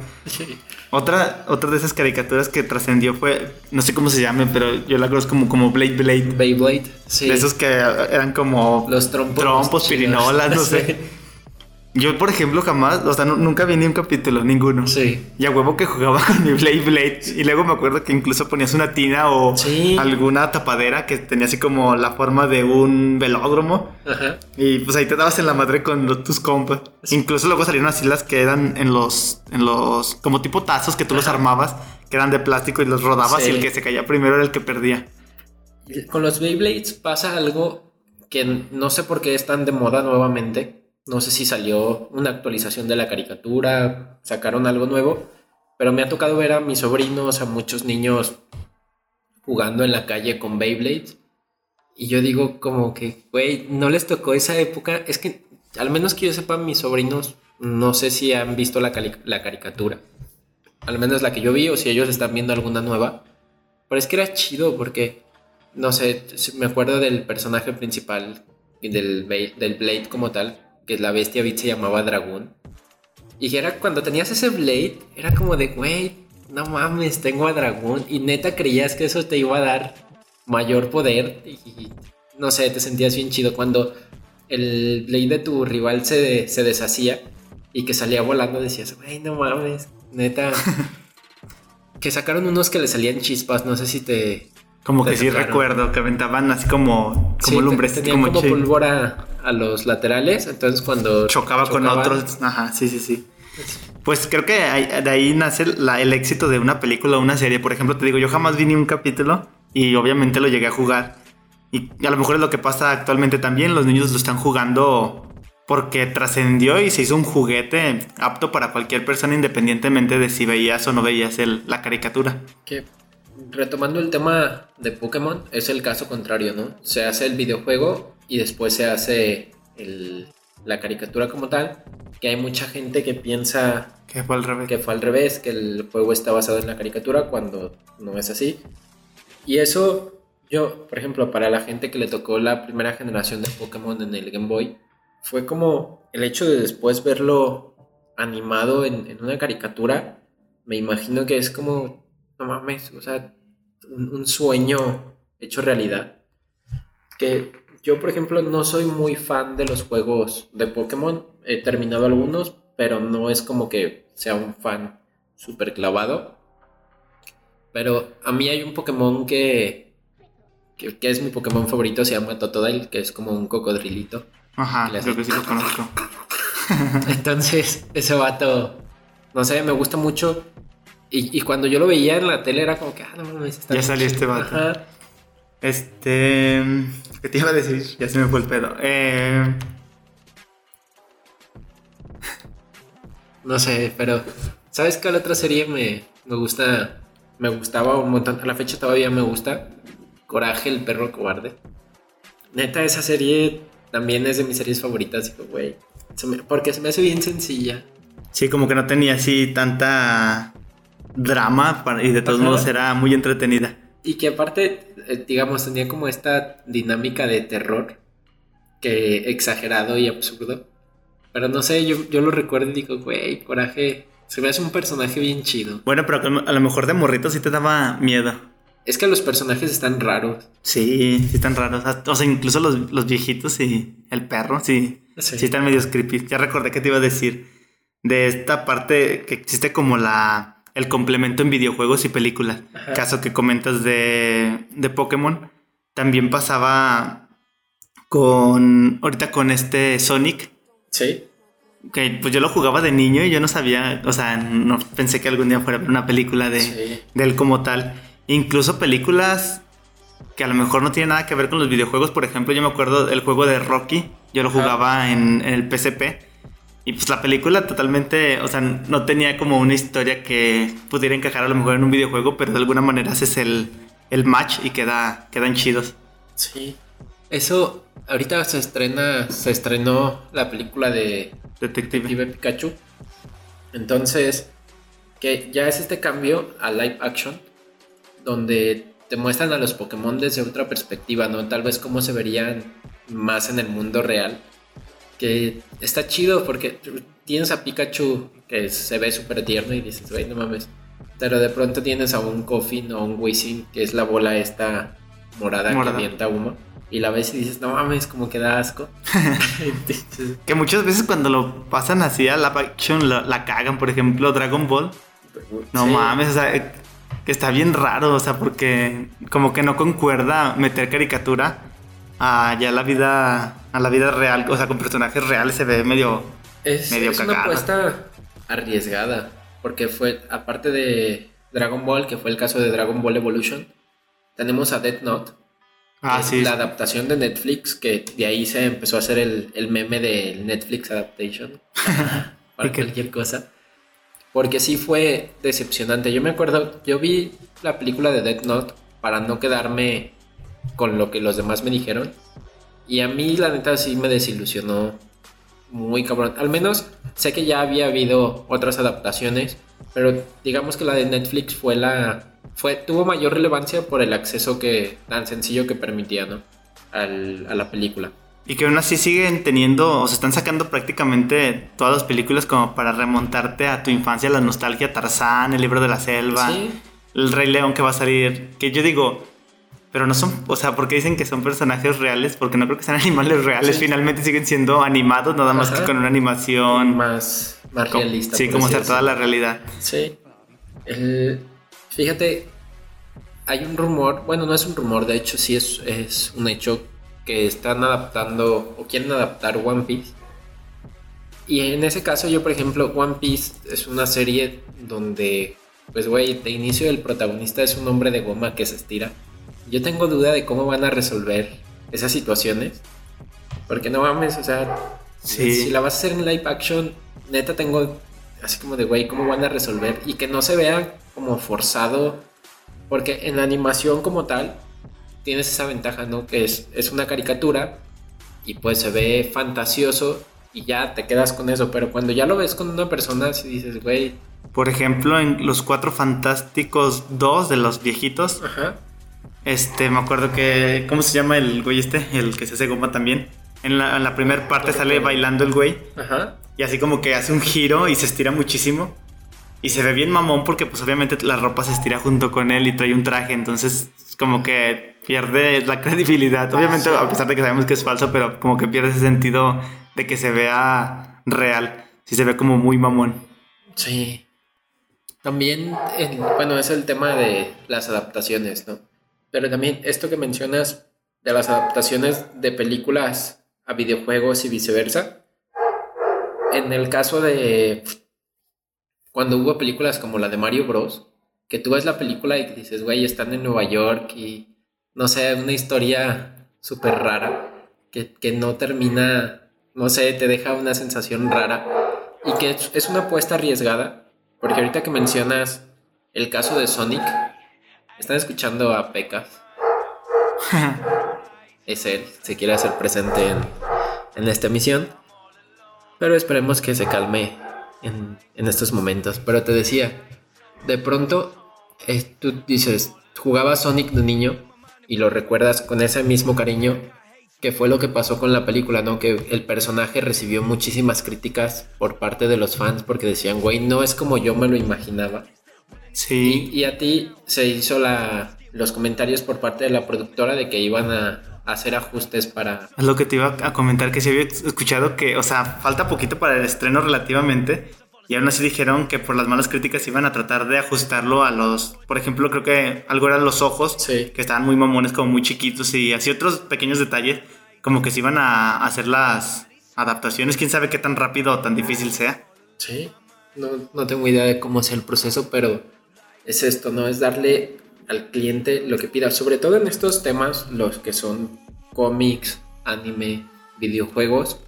Otra, otra de esas caricaturas que trascendió fue, no sé cómo se llame, pero yo la conozco como, como Blade Blade. Beyblade, sí. De esos que eran como Los trompos. trompos, pirinolas, no sé. Yo, por ejemplo, jamás, o sea, nu- nunca vi ni un capítulo, ninguno. Sí. Y a huevo que jugaba con mi Blade Blade. Y luego me acuerdo que incluso ponías una tina o Sí. alguna tapadera que tenía así como la forma de un velódromo. Ajá. Y pues ahí te dabas en la madre con los- tus compas. Incluso luego salieron así las que eran en los, en los, como tipo tazos que tú los armabas, que eran de plástico y los rodabas Sí. y el que se caía primero era el que perdía. Con los Beyblades pasa algo que no sé por qué están de moda nuevamente. No sé si salió una actualización de la caricatura, sacaron algo nuevo, pero me ha tocado ver a mis sobrinos, a muchos niños jugando en la calle con Beyblades. Y yo digo como que, güey, no les tocó esa época. Es que, al menos que yo sepa, mis sobrinos, no sé si han visto la, la caricatura. Al menos la que yo vi, o si ellos están viendo alguna nueva. Pero es que era chido porque, no sé, me acuerdo del personaje principal del, del Blade como tal, que la bestia Beat se llamaba Dragón. Y que era cuando tenías ese Blade, era como de, güey, no mames, tengo a Dragón. Y neta creías que eso te iba a dar mayor poder. Y, y, no sé, te sentías bien chido cuando el Blade de tu rival se, se deshacía y que salía volando. Decías, güey, no mames, neta. que sacaron unos que le salían chispas, no sé si te, Como que sí recuerdo que aventaban así como, como Sí, lumbres, como, como, pólvora a los laterales, entonces cuando chocaba con otros. Ajá, sí, sí, sí. Pues creo que de ahí nace la- el éxito de una película o una serie. Por ejemplo, te digo, yo jamás vi ni un capítulo y obviamente lo llegué a jugar. Y a lo mejor es lo que pasa actualmente también. Los niños lo están jugando porque trascendió y se hizo un juguete apto para cualquier persona independientemente de si veías o no veías el- la caricatura. Que retomando el tema de Pokémon, es el caso contrario, ¿no? Se hace el videojuego y después se hace el- la caricatura como tal. Que hay mucha gente que piensa Que fue al revés. que fue al revés, que el juego está basado en la caricatura cuando no es así. Y eso, yo, por ejemplo, para la gente que le tocó la primera generación de Pokémon en el Game Boy, fue como el hecho de después verlo animado en, en una caricatura, me imagino que es como, no mames, o sea, un, un sueño hecho realidad. Que yo, por ejemplo, no soy muy fan de los juegos de Pokémon. He terminado algunos, pero no es como que sea un fan súper clavado. Pero a mí hay un Pokémon que, que, que es mi Pokémon favorito, se llama Totodile, que es como un cocodrilito. Ajá, creo que sí lo conozco. Entonces, ese vato, no sé, me gusta mucho. Y, y cuando yo lo veía en la tele era como que, ah, no mames, está Ya salió este vato. Ajá. Este. ¿Qué te iba a decir? Ya se me fue el pedo. Eh, No sé, pero ¿sabes cuál otra serie me, me gusta? Me gustaba un montón. A la fecha todavía me gusta. Coraje, el perro cobarde. Neta, esa serie también es de mis series favoritas. Digo, güey. porque se me hace bien sencilla. sí, como que no tenía así tanta drama y de todos Ajá. modos era muy entretenida. Y que aparte, eh, digamos, tenía como esta dinámica de terror. Que exagerado y absurdo. Pero no sé, yo, yo lo recuerdo y digo, güey, coraje. Se me hace un personaje bien chido. Bueno, pero a lo mejor de morrito sí te daba miedo. Es que los personajes están raros. Sí, sí están raros. O sea, incluso los, los viejitos y el perro, sí, Sí. sí. están medio creepy. Ya recordé que te iba a decir de esta parte que existe como la el complemento en videojuegos y películas. Ajá. Caso que comentas de, de Pokémon. También pasaba con ahorita con este Sonic. Sí. Que pues yo lo jugaba de niño y yo no sabía, o sea, no pensé que algún día fuera una película de, Sí. de él como tal. Incluso películas que a lo mejor no tienen nada que ver con los videojuegos. Por ejemplo, yo me acuerdo del juego de Rocky. Yo lo jugaba en, en el PSP. Y pues la película totalmente, o sea, no tenía como una historia que pudiera encajar a lo mejor en un videojuego, pero de alguna manera haces el, el match y queda, quedan chidos. Sí. Eso, ahorita se estrena, se estrenó la película de Detective. Detective Pikachu. Entonces, que ya es este cambio a live action, donde te muestran a los Pokémon desde otra perspectiva, ¿no? Tal vez cómo se verían más en el mundo real. Que está chido porque tienes a Pikachu que se ve súper tierno y dices, güey, no mames. Pero de pronto tienes a un Coffin o un Wizzing, que es la bola esta morada, Morada. que avienta humo. Y la ves y dices, no mames, como que da asco. Que muchas veces cuando lo pasan así a la action la, la cagan. Por ejemplo, Dragon Ball. No sí. mames, o sea, que está bien raro, o sea, porque como que no concuerda meter caricatura a ya la vida, a la vida real, o sea, con personajes reales se ve medio... Es, medio es una apuesta arriesgada, porque fue, aparte de Dragon Ball, que fue el caso de Dragon Ball Evolution, tenemos a Death Note, Ah, sí. la adaptación de Netflix, que de ahí se empezó a hacer el, el meme del Netflix Adaptation, para cualquier cosa. Porque sí fue decepcionante. Yo me acuerdo, yo vi la película de Death Note para no quedarme con lo que los demás me dijeron. Y a mí la neta sí me desilusionó muy cabrón. Al menos sé que ya había habido otras adaptaciones, pero digamos que la de Netflix fue la fue tuvo mayor relevancia por el acceso que tan sencillo que permitía, ¿no? Al- a la película. Y que aún así siguen teniendo, o se están sacando prácticamente todas las películas como para remontarte a tu infancia, la nostalgia, Tarzán, el libro de la selva, Sí. el Rey León que va a salir, que yo digo, pero no son, o sea, porque dicen que son personajes reales, porque no creo que sean animales reales, Sí. finalmente siguen siendo animados, nada más Ajá. que con una animación más más como- realista. Sí, como acertada a la realidad. Sí. El- fíjate, hay un rumor, bueno, no es un rumor, de hecho sí es, es un hecho que están adaptando o quieren adaptar One Piece. Y en ese caso yo, por ejemplo, One Piece es una serie donde, pues, güey, de inicio el protagonista es un hombre de goma que se estira. Yo tengo duda de cómo van a resolver esas situaciones. Porque no mames, o sea, Sí. si la vas a hacer en live action, neta tengo así como de, güey, ¿cómo van a resolver? Y que no se vea como forzado. Porque en la animación como tal, tienes esa ventaja, ¿no? Que es, es una caricatura y pues se ve fantasioso y ya te quedas con eso. Pero cuando ya lo ves con una persona, si dices, güey, Por ejemplo, en Los Cuatro Fantásticos 2 de los viejitos, ajá, este, me acuerdo que, ¿cómo se llama el güey este? El que se hace goma también. En la, en la primera parte sale bailando el güey. ajá, Y así como que hace un giro y se estira muchísimo. Y se ve bien mamón porque pues obviamente la ropa se estira junto con él y trae un traje. Entonces como que pierde la credibilidad. Obviamente a pesar de que sabemos que es falso, pero como que pierde ese sentido de que se vea real. Sí se ve como muy mamón. sí. También, el- bueno, es el tema de las adaptaciones, ¿no? Pero también esto que mencionas de las adaptaciones de películas a videojuegos y viceversa. En el caso de cuando hubo películas como la de Mario Bros, que tú ves la película y dices, güey, están en Nueva York y no sé, una historia súper rara que, que no termina, no sé, te deja una sensación rara y que es, una apuesta arriesgada, porque ahorita que mencionas el caso de Sonic, están escuchando a Pecas. es él, se quiere hacer presente en, en esta emisión. Pero esperemos que se calme en, en estos momentos. Pero te decía, de pronto eh, tú dices, jugaba Sonic de niño y lo recuerdas con ese mismo cariño que fue lo que pasó con la película, ¿no? Que el personaje recibió muchísimas críticas por parte de los fans porque decían, güey, no es como yo me lo imaginaba. Sí. Y, y a ti se hizo la, los comentarios por parte de la productora de que iban a, a hacer ajustes para... Es lo que te iba a comentar, que se había escuchado que, o sea, falta poquito para el estreno relativamente. Y aún así dijeron que por las malas críticas iban a tratar de ajustarlo a los... Por ejemplo, creo que algo eran los ojos, Sí. que estaban muy mamones, como muy chiquitos. Y así otros pequeños detalles, como que se iban a hacer las adaptaciones. Quién sabe qué tan rápido o tan difícil sea. Sí, no, no tengo idea de cómo es el proceso, pero es esto, ¿no? Es darle al cliente lo que pida, sobre todo en estos temas, los que son cómics, anime, videojuegos.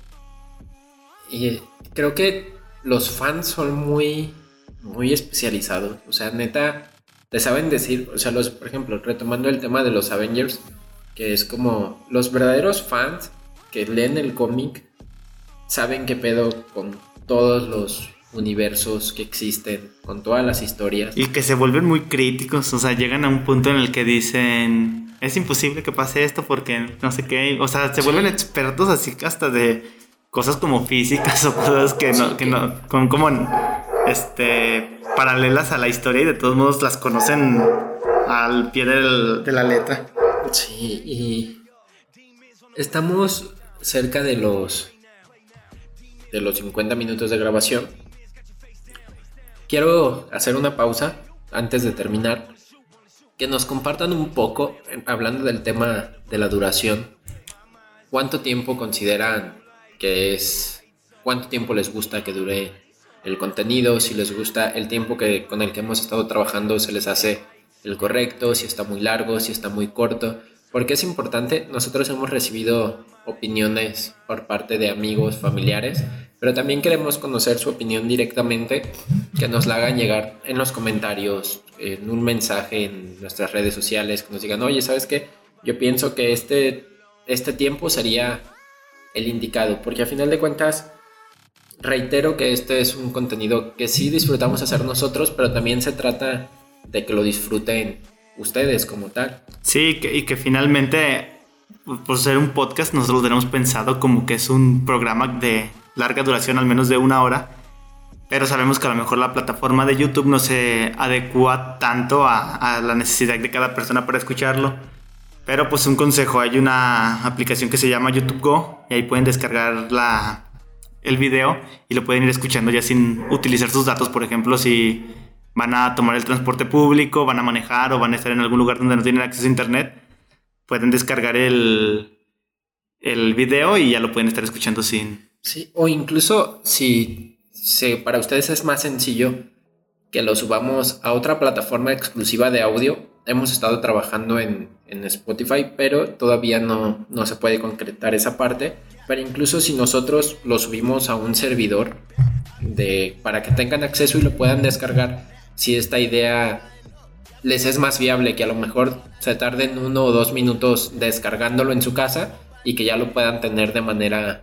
Y creo que los fans son muy, muy especializados. O sea, neta, te saben decir, o sea, los, por ejemplo, retomando el tema de los Avengers, que es como los verdaderos fans que leen el cómic saben qué pedo con todos los universos que existen, con todas las historias. Y que se vuelven muy críticos, o sea, llegan a un punto en el que dicen, es imposible que pase esto porque no sé qué, o sea, se vuelven expertos así hasta de cosas como físicas o cosas que no, que no, con como este, paralelas a la historia y de todos modos las conocen al pie del- de la letra. Sí, y estamos cerca de los de los 50 minutos de grabación. Quiero hacer una pausa antes de terminar. Que nos compartan un poco, hablando del tema de la duración, cuánto tiempo consideran que es, cuánto tiempo les gusta que dure el contenido, si les gusta el tiempo con el que hemos estado trabajando, se les hace el correcto, si está muy largo, si está muy corto, porque es importante, nosotros hemos recibido opiniones por parte de amigos, familiares, pero también queremos conocer su opinión directamente, que nos la hagan llegar en los comentarios, en un mensaje en nuestras redes sociales, que nos digan, oye, ¿sabes qué? Yo pienso que este, este tiempo sería el indicado, porque a final de cuentas, reitero que este es un contenido que sí disfrutamos hacer nosotros, pero también se trata de que lo disfruten ustedes como tal. Sí, que- y que finalmente, por ser un podcast, nosotros lo tenemos pensado como que es un programa de larga duración, al menos de una hora. Pero sabemos que a lo mejor la plataforma de YouTube no se adecua tanto a, a la necesidad de cada persona para escucharlo. Pero pues un consejo, hay una aplicación que se llama YouTube Go y ahí pueden descargar la, el video y lo pueden ir escuchando ya sin utilizar sus datos, por ejemplo, si van a tomar el transporte público, van a manejar o van a estar en algún lugar donde no tienen acceso a internet, pueden descargar el, el video y ya lo pueden estar escuchando sin... Sí, o incluso si, si para ustedes es más sencillo que lo subamos a otra plataforma exclusiva de audio. Hemos estado trabajando en, en Spotify, pero todavía no, no se puede concretar esa parte. Pero incluso si nosotros lo subimos a un servidor de, para que tengan acceso y lo puedan descargar, si esta idea les es más viable que a lo mejor se tarden uno o dos minutos descargándolo en su casa y que ya lo puedan tener de manera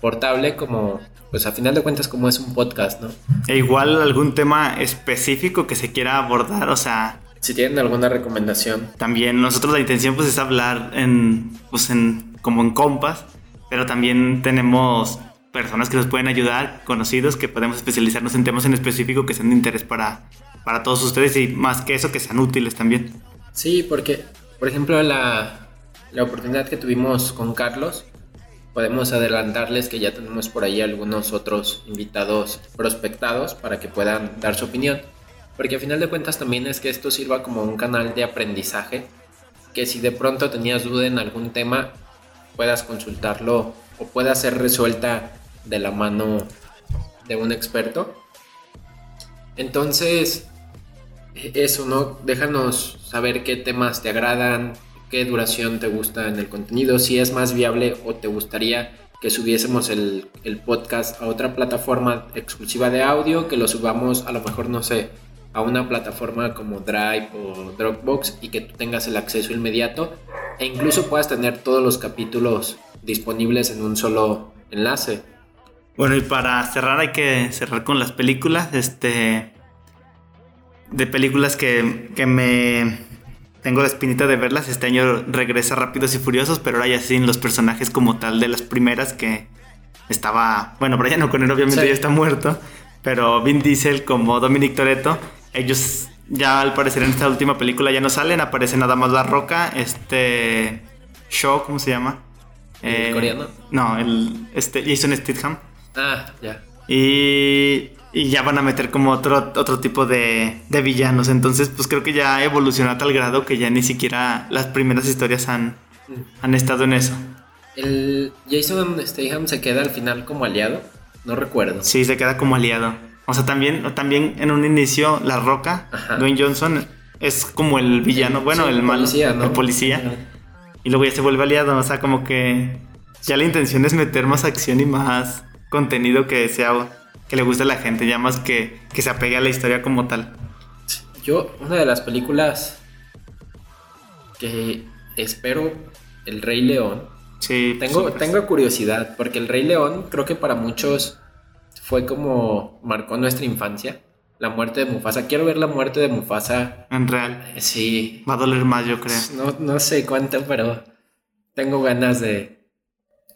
portable como pues a final de cuentas como es un podcast, ¿no? E igual algún tema específico que se quiera abordar, o sea, Si tienen alguna recomendación, también nosotros la intención pues es hablar en, pues en, como en compas, pero también tenemos personas que nos pueden ayudar, conocidos, que podemos especializarnos en temas en específico que sean de interés para, para todos ustedes y más que eso que sean útiles también. Sí, porque, por ejemplo, la, la oportunidad que tuvimos con Carlos, podemos adelantarles que ya tenemos por ahí algunos otros invitados prospectados para que puedan dar su opinión. Porque a final de cuentas también es que esto sirva como un canal de aprendizaje, que si de pronto tenías duda en algún tema, puedas consultarlo o pueda ser resuelta de la mano de un experto. Entonces, eso, ¿no? Déjanos saber qué temas te agradan, qué duración te gusta en el contenido, si es más viable o te gustaría que subiésemos el, el podcast a otra plataforma exclusiva de audio, que lo subamos a lo mejor, no sé, a una plataforma como Drive o Dropbox y que tú tengas el acceso inmediato e incluso puedas tener todos los capítulos disponibles en un solo enlace. Bueno, y para cerrar hay que cerrar con las películas, este... De películas que, que me... tengo la espinita de verlas. Este año regresa Rápidos y Furiosos, pero ahora ya sin los personajes como tal de las primeras que estaba. Bueno, Brian O'Connor obviamente Sí. ya está muerto, pero Vin Diesel como Dominic Toretto, ellos ya al parecer en esta última película ya no salen, aparece nada más La Roca, este. Shaw, ¿cómo se llama? ¿El coreano? No, el este Jason Statham. Ah, ya. Y, y ya van a meter como otro, otro tipo de, de villanos. Entonces, pues creo que ya evolucionó a tal grado que ya ni siquiera las primeras historias han, han estado en eso. El Jason Statham se queda al final como aliado. No recuerdo. Sí, se queda como aliado. O sea, también, también en un inicio, La Roca, Ajá. Dwayne Johnson, es como el villano, bueno, Sí, el malo, policía, ¿no? el policía. Y luego ya se vuelve aliado. O sea, como que ya la intención es meter más acción y más contenido que sea que le guste a la gente, ya más que, que se apegue a la historia como tal. Yo, una de las películas que espero, El Rey León. Sí, Tengo, tengo curiosidad, porque El Rey León creo que para muchos fue como marcó nuestra infancia. La muerte de Mufasa. Quiero ver la muerte de Mufasa. En real. Sí. Va a doler más, yo creo. No, no sé cuánto, pero tengo ganas de,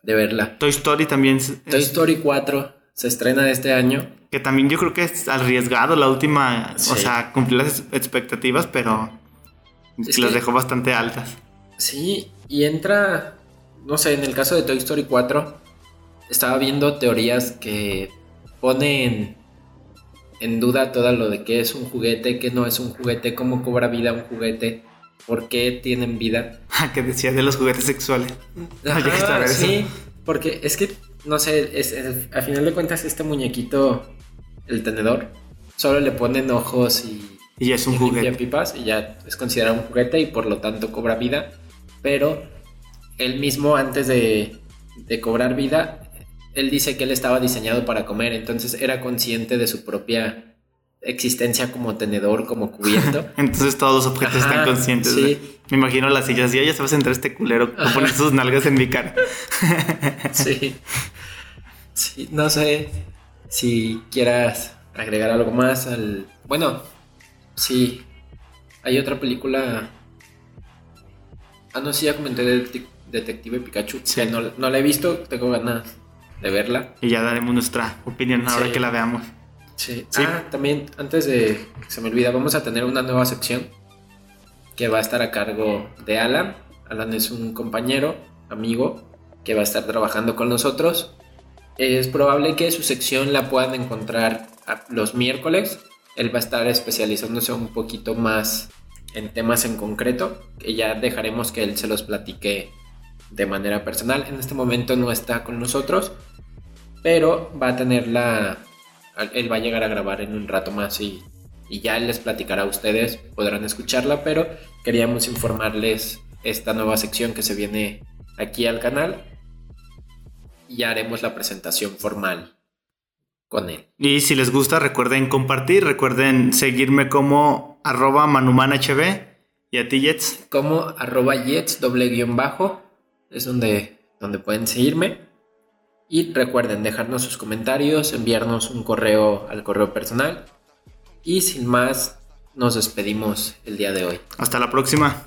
de verla. Toy Story también. es- Toy Story 4 se estrena este año. Que también yo creo que es arriesgado la última. O sea, cumplir las expectativas, pero Es las que- dejó bastante altas. Sí, y entra, no sé, en el caso de Toy Story 4, estaba viendo teorías que ponen en duda todo lo de qué es un juguete, qué no es un juguete, cómo cobra vida un juguete, por qué tienen vida. que decía de los juguetes sexuales. Ajá, sí, porque es que, no sé, es, es- a final de cuentas este muñequito, el tenedor, solo le ponen ojos y, Y es un y juguete. pipas y ya es considerado un juguete y por lo tanto cobra vida. Pero él mismo antes de, de cobrar vida, él dice que él estaba diseñado para comer, entonces era consciente de su propia existencia como tenedor, como cubierto. Entonces todos los objetos Ajá, están conscientes. sí. Me imagino las sillas. Y ya se va a sentar este culero a poner sus nalgas en mi cara. sí. Sí, no sé si quieras agregar algo más al... Bueno, sí. Hay otra película... Ah, no, sí, ya comenté de Detec- Detective Pikachu. Sí. Que no, no la he visto, tengo ganas de verla. Y ya daremos nuestra opinión ahora Sí. que la veamos. Sí. Sí. Ah, también, antes de que se me olvida, vamos a tener una nueva sección que va a estar a cargo de Alan. Alan es un compañero, amigo, que va a estar trabajando con nosotros. Es probable que su sección la puedan encontrar los miércoles. Él va a estar especializándose un poquito más en temas en concreto, que ya dejaremos que él se los platique de manera personal. En este momento no está con nosotros, pero va a tener la... Él va a llegar a grabar en un rato más y, y ya les platicará a ustedes, podrán escucharla, pero queríamos informarles esta nueva sección que se viene aquí al canal y ya haremos la presentación formal con él. Y si les gusta, recuerden compartir, recuerden seguirme como arroba manumanhb y a ti, Jets. Como arroba jets doble guion bajo es donde, donde pueden seguirme. Y recuerden dejarnos sus comentarios, enviarnos un correo al correo personal. Y sin más, nos despedimos el día de hoy. Hasta la próxima.